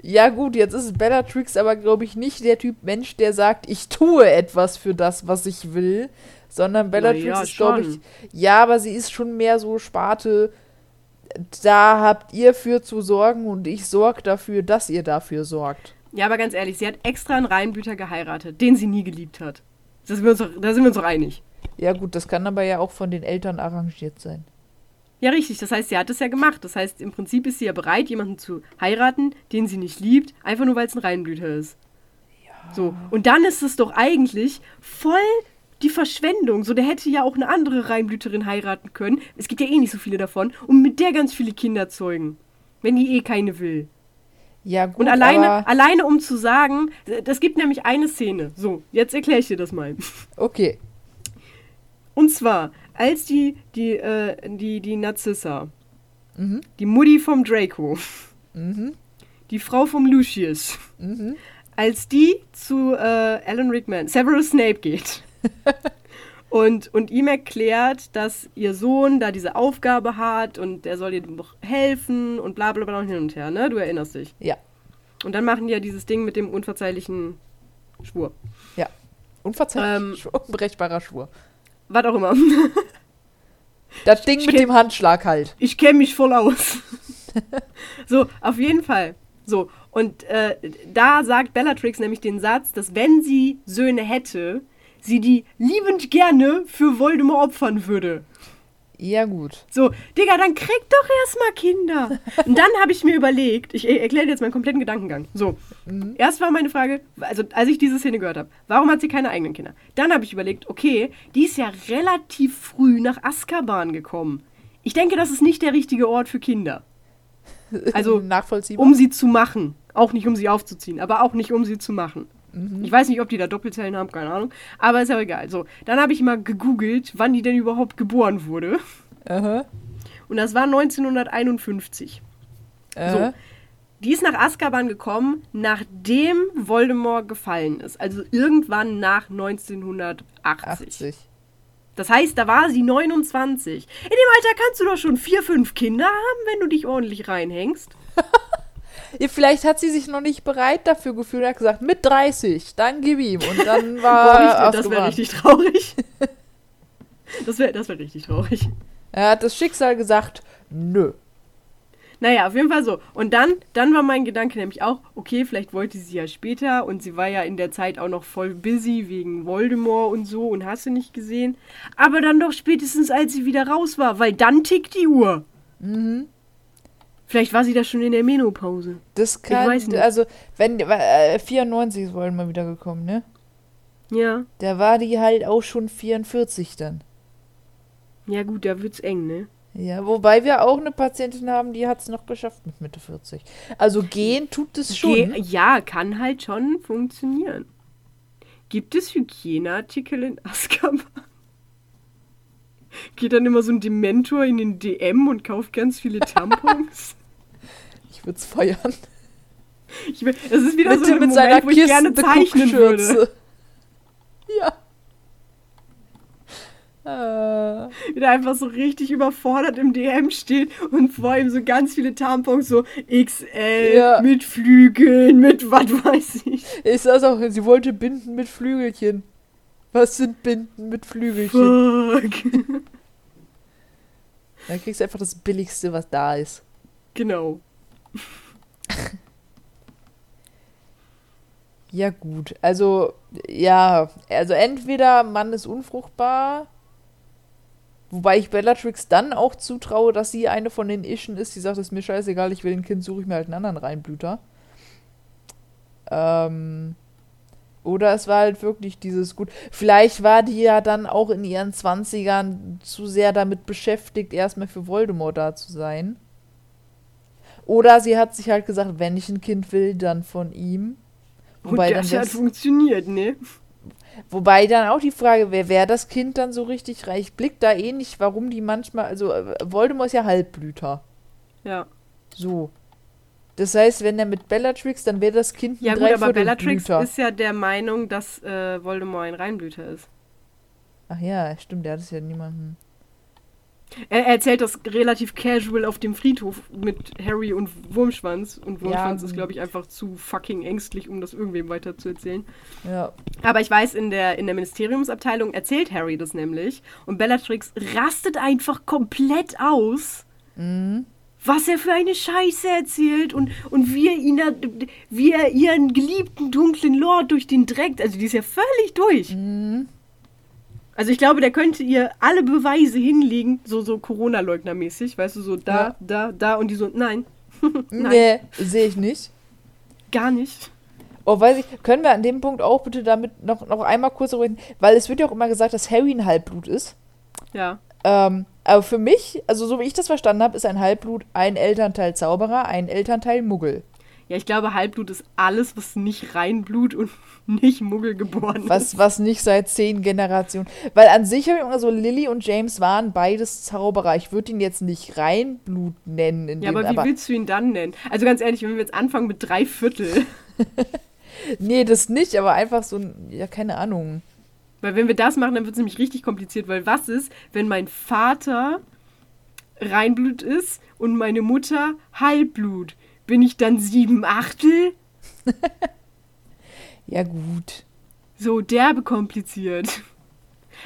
Ja, gut, jetzt ist Bellatrix aber, glaube ich, nicht der Typ Mensch, der sagt, ich tue etwas für das, was ich will, sondern Bellatrix ja, ist, glaube ich, ja, aber sie ist schon mehr so Sparte, da habt ihr für zu sorgen und ich sorge dafür, dass ihr dafür sorgt. Ja, aber ganz ehrlich, sie hat extra einen Reinblüter geheiratet, den sie nie geliebt hat. Da sind wir uns doch, sind wir uns doch einig. Ja, gut, das kann aber ja auch von den Eltern arrangiert sein. Ja, richtig. Das heißt, sie hat es ja gemacht. Das heißt, im Prinzip ist sie ja bereit, jemanden zu heiraten, den sie nicht liebt, einfach nur weil es ein Reinblüter ist. Ja. So. Und dann ist es doch eigentlich voll die Verschwendung. So, der hätte ja auch eine andere Reinblüterin heiraten können. Es gibt ja eh nicht so viele davon. Und mit der ganz viele Kinder zeugen. Wenn die eh keine will. Ja, gut. Und alleine, alleine um zu sagen, das gibt nämlich eine Szene. So, jetzt erkläre ich dir das mal. Okay. Und zwar, als die, die, äh, die, die Narzissa, mhm. die Mutti vom Draco, mhm. die Frau vom Lucius, mhm. als die zu äh, Alan Rickman, Severus Snape geht und, und ihm erklärt, dass ihr Sohn da diese Aufgabe hat und er soll ihr helfen und bla bla bla hin und her, ne? Du erinnerst dich. Ja. Und dann machen die ja dieses Ding mit dem unverzeihlichen Schwur. Ja. Unverzeihlich, ähm, unbrechbarer Schwur was auch immer. Das Ding ich mit dem Handschlag halt. Ich kenne mich voll aus. so, auf jeden Fall. So, und äh, da sagt Bellatrix nämlich den Satz, dass wenn sie Söhne hätte, sie die liebend gerne für Voldemort opfern würde. Ja, gut. So, Digga, dann krieg doch erstmal Kinder. Und dann habe ich mir überlegt, ich erkläre dir jetzt meinen kompletten Gedankengang. So, mhm. erst war meine Frage, also als ich diese Szene gehört habe, warum hat sie keine eigenen Kinder? Dann habe ich überlegt, okay, die ist ja relativ früh nach Azkaban gekommen. Ich denke, das ist nicht der richtige Ort für Kinder. Also, Nachvollziehbar. um sie zu machen. Auch nicht, um sie aufzuziehen, aber auch nicht, um sie zu machen. Mhm. Ich weiß nicht, ob die da Doppelzellen haben, keine Ahnung. Aber ist ja egal. So, dann habe ich mal gegoogelt, wann die denn überhaupt geboren wurde. Aha. Und das war 1951. Aha. So. Die ist nach Azkaban gekommen, nachdem Voldemort gefallen ist. Also irgendwann nach 1980. 80. Das heißt, da war sie 29. In dem Alter kannst du doch schon vier, fünf Kinder haben, wenn du dich ordentlich reinhängst. Vielleicht hat sie sich noch nicht bereit dafür gefühlt und hat gesagt, mit 30, dann gib ihm. Und dann war. Boah, das wäre richtig traurig. das wäre das wär richtig traurig. Er hat das Schicksal gesagt, nö. Naja, auf jeden Fall so. Und dann, dann war mein Gedanke nämlich auch, okay, vielleicht wollte sie ja später und sie war ja in der Zeit auch noch voll busy wegen Voldemort und so und hast du nicht gesehen. Aber dann doch spätestens, als sie wieder raus war, weil dann tickt die Uhr. Mhm. Vielleicht war sie da schon in der Menopause. Das kann, ich weiß nicht. also, wenn, äh, 94 ist Voldemort wieder gekommen, ne? Ja. Da war die halt auch schon 44 dann. Ja gut, da wird's eng, ne? Ja, wobei wir auch eine Patientin haben, die hat es noch geschafft mit Mitte 40. Also gehen tut es schon. Ge ja, kann halt schon funktionieren. Gibt es Hygieneartikel in Azkaban? Geht dann immer so ein Dementor in den DM und kauft ganz viele Tampons? Ich würde es feiern. Ich will, das ist wieder mit, so ein mit Moment, seiner wo ich gerne zeichnen würde. Ja. Äh. Wieder einfach so richtig überfordert im DM steht und vor ihm so ganz viele Tampons, so XL, ja. mit Flügeln, mit was weiß ich. Ich saß auch, sie wollte Binden mit Flügelchen. Was sind Binden mit Flügelchen? Fuck. Dann kriegst du einfach das Billigste, was da ist. Genau. ja, gut. Also, ja, also entweder Mann ist unfruchtbar Wobei ich Bellatrix dann auch zutraue, dass sie eine von den Ischen ist, die sagt, es ist mir scheißegal, ich will ein Kind, suche ich mir halt einen anderen Reinblüter. Ähm, oder es war halt wirklich dieses gut. Vielleicht war die ja dann auch in ihren 20ern zu sehr damit beschäftigt, erstmal für Voldemort da zu sein. Oder sie hat sich halt gesagt, wenn ich ein Kind will, dann von ihm. Wobei Und das hat funktioniert, ne? Wobei dann auch die Frage wäre, wer das Kind dann so richtig reich blickt, da eh nicht, warum die manchmal, also äh, Voldemort ist ja Halbblüter. Ja. So. Das heißt, wenn er mit Bellatrix, dann wäre das Kind ein Ja gut, aber Bellatrix Blüter. ist ja der Meinung, dass äh, Voldemort ein Reinblüter ist. Ach ja, stimmt, der hat es ja niemanden. Er, er, erzählt das relativ casual auf dem Friedhof mit Harry und Wurmschwanz. Und Wurmschwanz ja, ist, glaube ich, einfach zu fucking ängstlich, um das irgendwem weiter zu erzählen. Ja. Aber ich weiß, in der, in der Ministeriumsabteilung erzählt Harry das nämlich. Und Bellatrix rastet einfach komplett aus. Mhm. Was er für eine Scheiße erzählt und, und wie, er ihn, wie er ihren geliebten dunklen Lord durch den Dreck. Also, die ist ja völlig durch. Mhm. Also ich glaube, der könnte ihr alle Beweise hinlegen, so, so Corona-Leugner-mäßig, weißt du, so da, ja. da, da und die so, nein. nein. Nee, sehe ich nicht. Gar nicht. Oh, weiß ich, können wir an dem Punkt auch bitte damit noch, noch einmal kurz reden, weil es wird ja auch immer gesagt, dass Harry ein Halbblut ist. Ja. Ähm, aber für mich, also so wie ich das verstanden habe, ist ein Halbblut ein Elternteil Zauberer, ein Elternteil Muggel. Ja, ich glaube, Halbblut ist alles, was nicht Reinblut und nicht Muggel geboren was, ist. Was nicht seit zehn Generationen. Weil an sich habe ich immer so, Lily und James waren beides Zauberer. Ich würde ihn jetzt nicht Reinblut nennen. ja, aber wie aber willst du ihn dann nennen? Also ganz ehrlich, wenn wir jetzt anfangen mit drei Viertel. nee, das nicht, aber einfach so ein, ja, keine Ahnung. Weil wenn wir das machen, dann wird es nämlich richtig kompliziert, weil was ist, wenn mein Vater Reinblut ist und meine Mutter Halbblut? Bin ich dann sieben Achtel? ja, gut. So derbe kompliziert.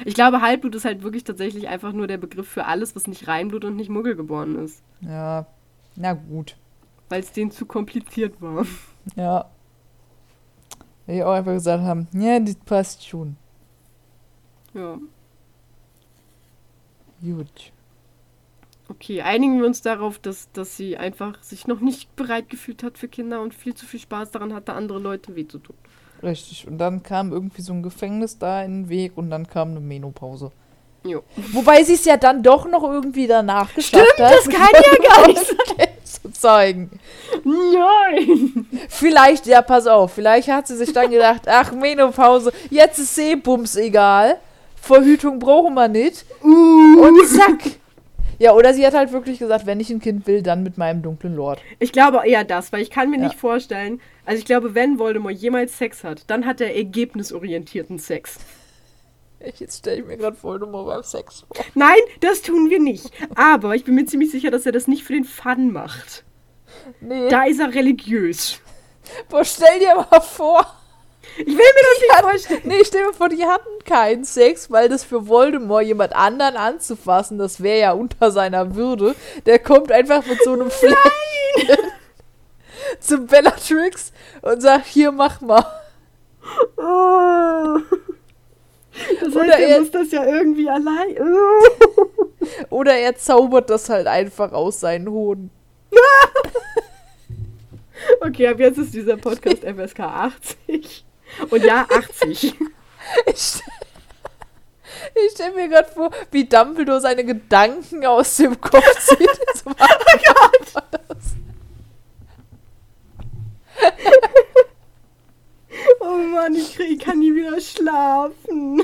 Ich glaube, Halbblut ist halt wirklich tatsächlich einfach nur der Begriff für alles, was nicht Reinblut und nicht Muggel geboren ist. Ja, na gut. Weil es denen zu kompliziert war. Ja. Weil die auch einfach gesagt haben, ja, das passt schon. Ja. Gut. Okay, einigen wir uns darauf, dass, dass sie einfach sich noch nicht bereit gefühlt hat für Kinder und viel zu viel Spaß daran hatte, andere Leute weh zu tun. Richtig. Und dann kam irgendwie so ein Gefängnis da in den Weg und dann kam eine Menopause. Jo. Wobei sie es ja dann doch noch irgendwie danach geschafft Stimmt, hat. das kann ja gar nicht sein. zu zeigen. Nein. Vielleicht, ja, pass auf, vielleicht hat sie sich dann gedacht, ach, Menopause, jetzt ist Seebums egal. Verhütung brauchen wir nicht. Uh. Und zack. Ja, oder sie hat halt wirklich gesagt, wenn ich ein Kind will, dann mit meinem dunklen Lord. Ich glaube eher das, weil ich kann mir ja. nicht vorstellen, also ich glaube, wenn Voldemort jemals Sex hat, dann hat er ergebnisorientierten Sex. Jetzt stelle ich mir gerade Voldemort beim Sex vor. Nein, das tun wir nicht. Aber ich bin mir ziemlich sicher, dass er das nicht für den Fun macht. Nee. Da ist er religiös. Boah, stell dir mal vor, Ich will mir das nicht hatten, vorstellen. Nee, stell mir vor, die hatten keinen Sex, weil das für Voldemort jemand anderen anzufassen, das wäre ja unter seiner Würde. Der kommt einfach mit so einem Fläschchen zu Bellatrix und sagt, hier, mach mal. Oh. Das heißt, Oder er er- muss das ja irgendwie allein. Oh. Oder er zaubert das halt einfach aus seinen Hoden. Okay, ab jetzt ist dieser Podcast FSK 80. Und ja, 80. Ich, ich stelle mir gerade vor, wie Dumbledore seine Gedanken aus dem Kopf zieht. So Oh das. Oh Mann, ich, krieg, ich kann nie wieder schlafen.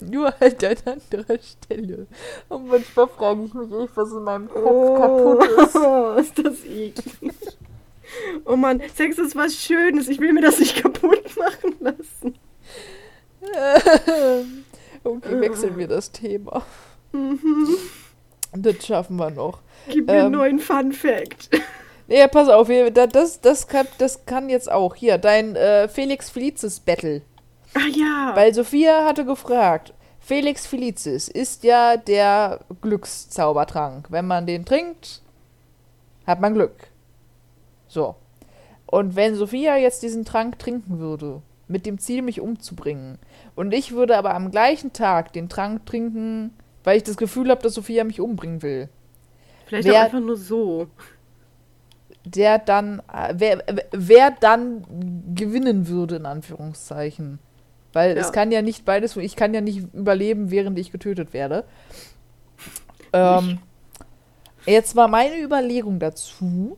Nur halt an anderer Stelle. Und manchmal frage ich mich echt, was in meinem Kopf kaputt ist. Oh, ist das eklig. Oh Mann, Sex ist was Schönes. Ich will mir das nicht kaputt machen lassen. okay, wechseln wir das Thema. Mhm. Das schaffen wir noch. Gib mir Ähm. einen neuen Fun Fact. Nee, pass auf, das, das, kann, das kann jetzt auch. Hier, dein äh, Felix Felicis Battle. Ah ja. Weil Sophia hatte gefragt, Felix Felicis ist ja der Glückszaubertrank. Wenn man den trinkt, hat man Glück. So. Und wenn Sophia jetzt diesen Trank trinken würde, mit dem Ziel, mich umzubringen, und ich würde aber am gleichen Tag den Trank trinken, weil ich das Gefühl habe, dass Sophia mich umbringen will, Vielleicht wer- auch einfach nur so. der dann, wer, wer dann gewinnen würde, in Anführungszeichen. Weil Ja. es kann ja nicht beides, ich kann ja nicht überleben, während ich getötet werde. Ähm, jetzt war meine Überlegung dazu,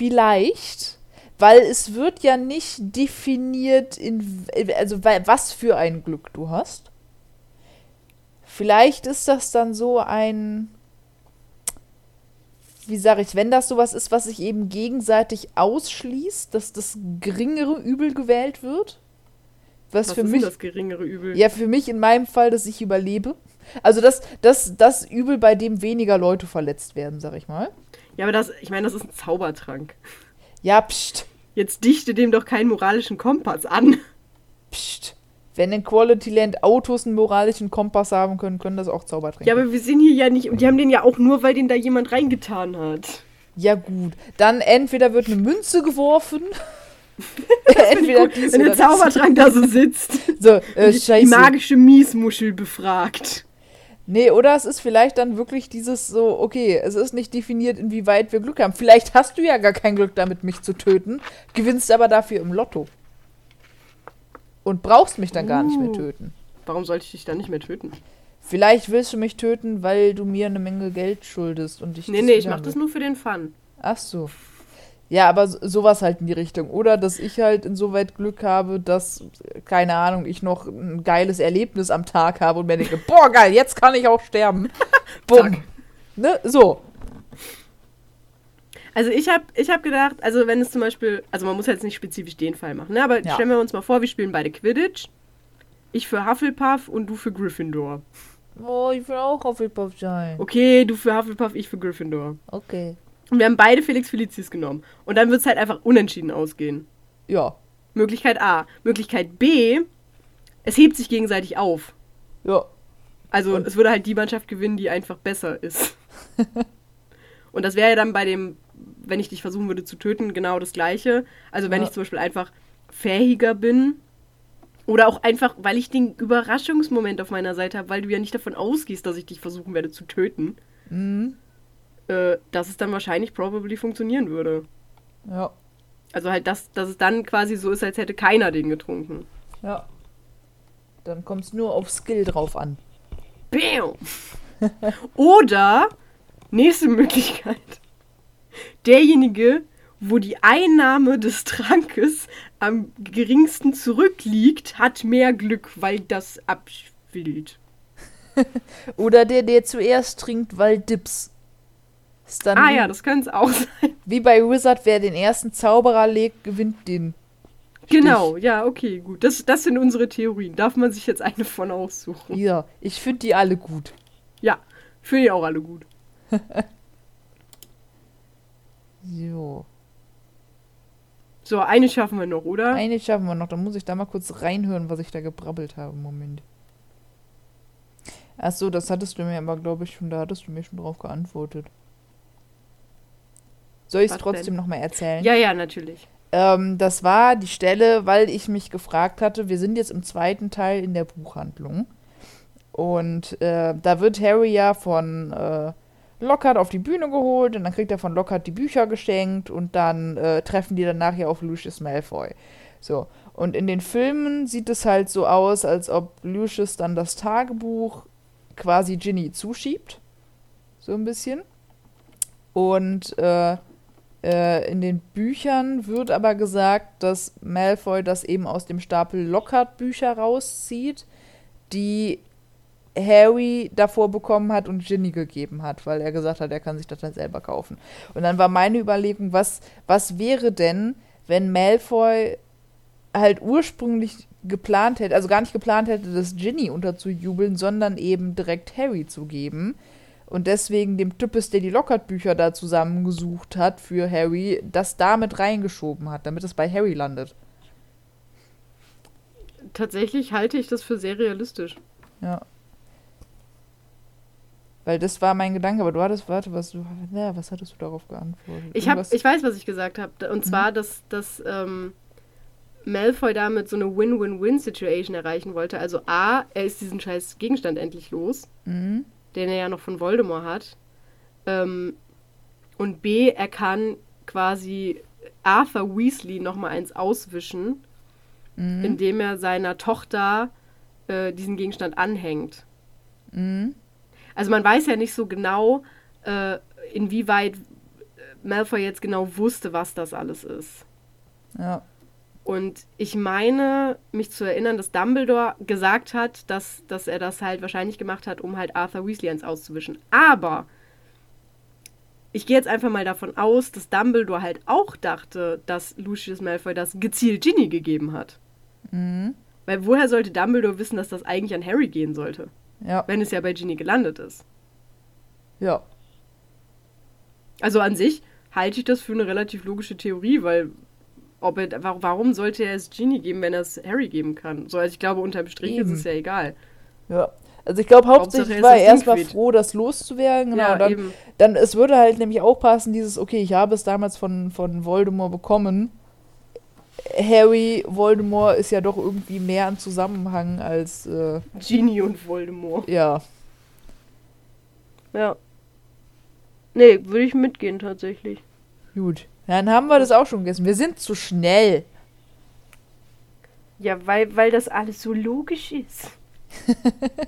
vielleicht, weil es wird ja nicht definiert, in, also was für ein Glück du hast. Vielleicht ist das dann so ein, wie sage ich, wenn das sowas ist, was sich eben gegenseitig ausschließt, dass das geringere Übel gewählt wird. Was, Was für mich, das geringere Übel? ja, für mich in meinem Fall, dass ich überlebe. Also das, das, das Übel, bei dem weniger Leute verletzt werden, sag ich mal. Ja, aber das, ich meine, das ist ein Zaubertrank. Ja, pst, Jetzt dichte dem doch keinen moralischen Kompass an. pst. Wenn in Quality Land Autos einen moralischen Kompass haben können, können das auch Zaubertränke. Ja, aber wir sind hier ja nicht. Und die haben den ja auch nur, weil den da jemand reingetan hat. ja, gut. Dann entweder wird eine Münze geworfen. entweder Gut, wenn der. Zaubertrank da so sitzt. So, äh, die, scheiße. die magische Miesmuschel befragt. Nee, oder es ist vielleicht dann wirklich dieses so, okay, es ist nicht definiert, inwieweit wir Glück haben. Vielleicht hast du ja gar kein Glück damit, mich zu töten, gewinnst aber dafür im Lotto. Und brauchst mich dann gar nicht mehr Uh. töten. Warum sollte ich dich dann nicht mehr töten? Vielleicht willst du mich töten, weil du mir eine Menge Geld schuldest und ich Nee, nee, ich mach das nur für den Fun. Ach so. Ja, aber so- sowas halt in die Richtung. Oder dass ich halt insoweit Glück habe, dass, keine Ahnung, ich noch ein geiles Erlebnis am Tag habe und mir denke, boah, geil, jetzt kann ich auch sterben. Bumm. Ne? So. Also ich habe ich hab gedacht, also wenn es zum Beispiel, also man muss jetzt nicht spezifisch den Fall machen, ne? aber Ja. stellen wir uns mal vor, wir spielen beide Quidditch. Ich für Hufflepuff und du für Gryffindor. Oh, ich will auch Hufflepuff sein. Okay, du für Hufflepuff, ich für Gryffindor. Okay. Und wir haben beide Felix Felicis genommen. Und dann wird es halt einfach unentschieden ausgehen. Ja. Möglichkeit A. Möglichkeit B, es hebt sich gegenseitig auf. Ja. Also Und- es würde halt die Mannschaft gewinnen, die einfach besser ist. Und das wäre ja dann bei dem, wenn ich dich versuchen würde zu töten, genau das gleiche. Also wenn Ja. ich zum Beispiel einfach fähiger bin oder auch einfach, weil ich den Überraschungsmoment auf meiner Seite habe, weil du ja nicht davon ausgehst, dass ich dich versuchen werde zu töten, Mhm. Äh, dass es dann wahrscheinlich probably funktionieren würde. Ja. Also halt, dass, dass es dann quasi so ist, als hätte keiner den getrunken. Ja. Dann kommt es nur auf Skill drauf an. Bam! Oder, nächste Möglichkeit, derjenige, wo die Einnahme des Trankes am geringsten zurückliegt, hat mehr Glück, weil das abschwillt. Oder der, der zuerst trinkt, weil Dips. Ist dann Ah ja, das könnte es auch sein. wie bei Wizard, wer den ersten Zauberer legt, gewinnt den. Genau, ja, okay, gut. Das, das sind unsere Theorien. Darf man sich jetzt eine von aussuchen? Ja, ich finde die alle gut. Ja, finde ich auch alle gut. So. So, eine schaffen wir noch, oder? Eine schaffen wir noch. Dann muss ich da mal kurz reinhören, was ich da gebrabbelt habe. Moment. Ach so, das hattest du mir aber, glaube ich, schon, da hattest du mir schon drauf geantwortet. Soll ich es trotzdem nochmal erzählen? Ja, ja, natürlich. Ähm, das war die Stelle, weil ich mich gefragt hatte, wir sind jetzt im zweiten Teil in der Buchhandlung. Und äh, da wird Harry ja von äh, Lockhart auf die Bühne geholt und dann kriegt er von Lockhart die Bücher geschenkt und dann äh, treffen die dann nachher auf Lucius Malfoy. So. Und in den Filmen sieht es halt so aus, als ob Lucius dann das Tagebuch quasi Ginny zuschiebt. So ein bisschen. Und äh, äh, in den Büchern wird aber gesagt, dass Malfoy das eben aus dem Stapel Lockhart-Bücher rauszieht, die Harry davor bekommen hat und Ginny gegeben hat, weil er gesagt hat, er kann sich das dann selber kaufen. Und dann war meine Überlegung, was, was wäre denn, wenn Malfoy halt ursprünglich geplant hätte, also gar nicht geplant hätte, das Ginny unterzujubeln, sondern eben direkt Harry zu geben und deswegen dem Types, der die Lockhart-Bücher da zusammengesucht hat für Harry, das damit reingeschoben hat, damit es bei Harry landet. Tatsächlich halte ich das für sehr realistisch. Ja. Weil das war mein Gedanke, aber du hattest, warte, was, du, was hattest du darauf geantwortet? Ich, hab, ich weiß, was ich gesagt habe. Und zwar, mhm. dass, dass ähm, Malfoy damit so eine Win-Win-Win-Situation erreichen wollte. Also A, er ist diesen scheiß Gegenstand endlich los. Mhm den er ja noch von Voldemort hat. Ähm, und B, er kann quasi Arthur Weasley nochmal eins auswischen, mhm. indem er seiner Tochter äh, diesen Gegenstand anhängt. Mhm. Also man weiß ja nicht so genau, äh, inwieweit Malfoy jetzt genau wusste, was das alles ist. Ja. Und ich meine, mich zu erinnern, dass Dumbledore gesagt hat, dass, dass er das halt wahrscheinlich gemacht hat, um halt Arthur Weasley eins auszuwischen. Aber ich gehe jetzt einfach mal davon aus, dass Dumbledore halt auch dachte, dass Lucius Malfoy das gezielt Ginny gegeben hat. Mhm. Weil woher sollte Dumbledore wissen, dass das eigentlich an Harry gehen sollte? Ja. Wenn es ja bei Ginny gelandet ist. Ja. Also an sich halte ich das für eine relativ logische Theorie, weil ob er, warum sollte er es Genie geben, wenn er es Harry geben kann? So, also ich glaube, unterm Strich eben. ist es ja egal. Ja. Also ich glaube, hauptsächlich war er erstmal froh, das loszuwerden. Genau, ja, dann, eben. dann, es würde halt nämlich auch passen, dieses, okay, ich habe es damals von, von Voldemort bekommen. Harry Voldemort ist ja doch irgendwie mehr ein Zusammenhang als äh, Genie und Voldemort. Ja. Ja. Nee, würde ich mitgehen tatsächlich. Gut. Dann haben wir das auch schon gegessen. Wir sind zu schnell. Ja, weil, weil das alles so logisch ist.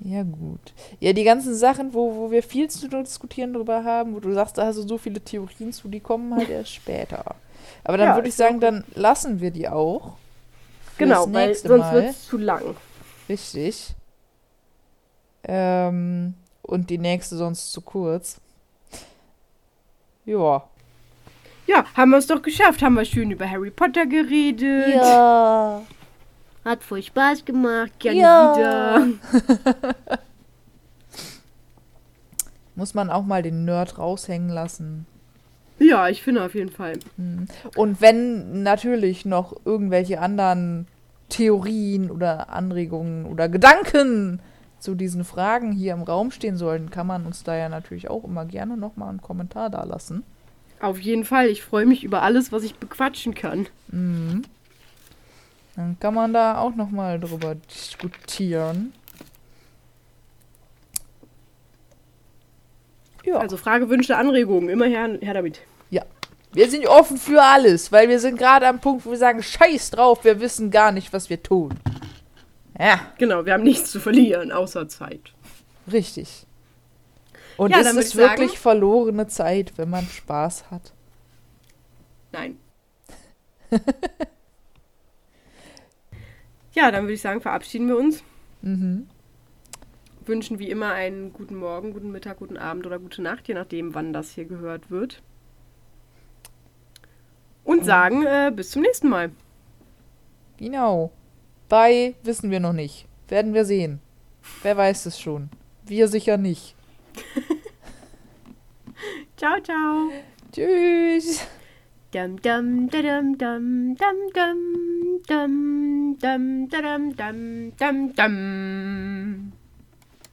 ja, gut. Ja, die ganzen Sachen, wo, wo wir viel zu diskutieren drüber haben, wo du sagst, da hast du so viele Theorien zu, die kommen halt erst später. Aber dann ja, würde ich sagen, dann lassen wir die auch. Genau, weil sonst wird es zu lang. Richtig. Ähm, und die nächste sonst zu kurz. Ja. Ja, haben wir es doch geschafft. Haben wir schön über Harry Potter geredet. Ja. Hat voll Spaß gemacht. Gerne ja. wieder. Muss man auch mal den Nerd raushängen lassen. Ja, ich finde auf jeden Fall. Hm. Und wenn natürlich noch irgendwelche anderen Theorien oder Anregungen oder Gedanken zu diesen Fragen hier im Raum stehen sollten, kann man uns da ja natürlich auch immer gerne nochmal einen Kommentar da lassen. Auf jeden Fall. Ich freue mich über alles, was ich bequatschen kann. Mhm. Dann kann man da auch nochmal drüber diskutieren. Ja. Also Frage, Wünsche, Anregungen, immer her, her damit. Ja. Wir sind offen für alles, weil wir sind gerade am Punkt, wo wir sagen, scheiß drauf, wir wissen gar nicht, was wir tun. Ja. Genau, wir haben nichts zu verlieren, außer Zeit. Richtig. Und ja, ist es wirklich sagen, verlorene Zeit, wenn man Spaß hat? Nein. ja, dann würde ich sagen, verabschieden wir uns. Mhm. Wünschen wie immer einen guten Morgen, guten Mittag, guten Abend oder gute Nacht, je nachdem, wann das hier gehört wird. Und sagen äh, bis zum nächsten Mal. Genau. Bei wissen wir noch nicht. Werden wir sehen. Wer weiß es schon. Wir sicher nicht. ciao, ciao. Tschüss. Dum dum dum dum dum dum dum dum dum dum dum dum dum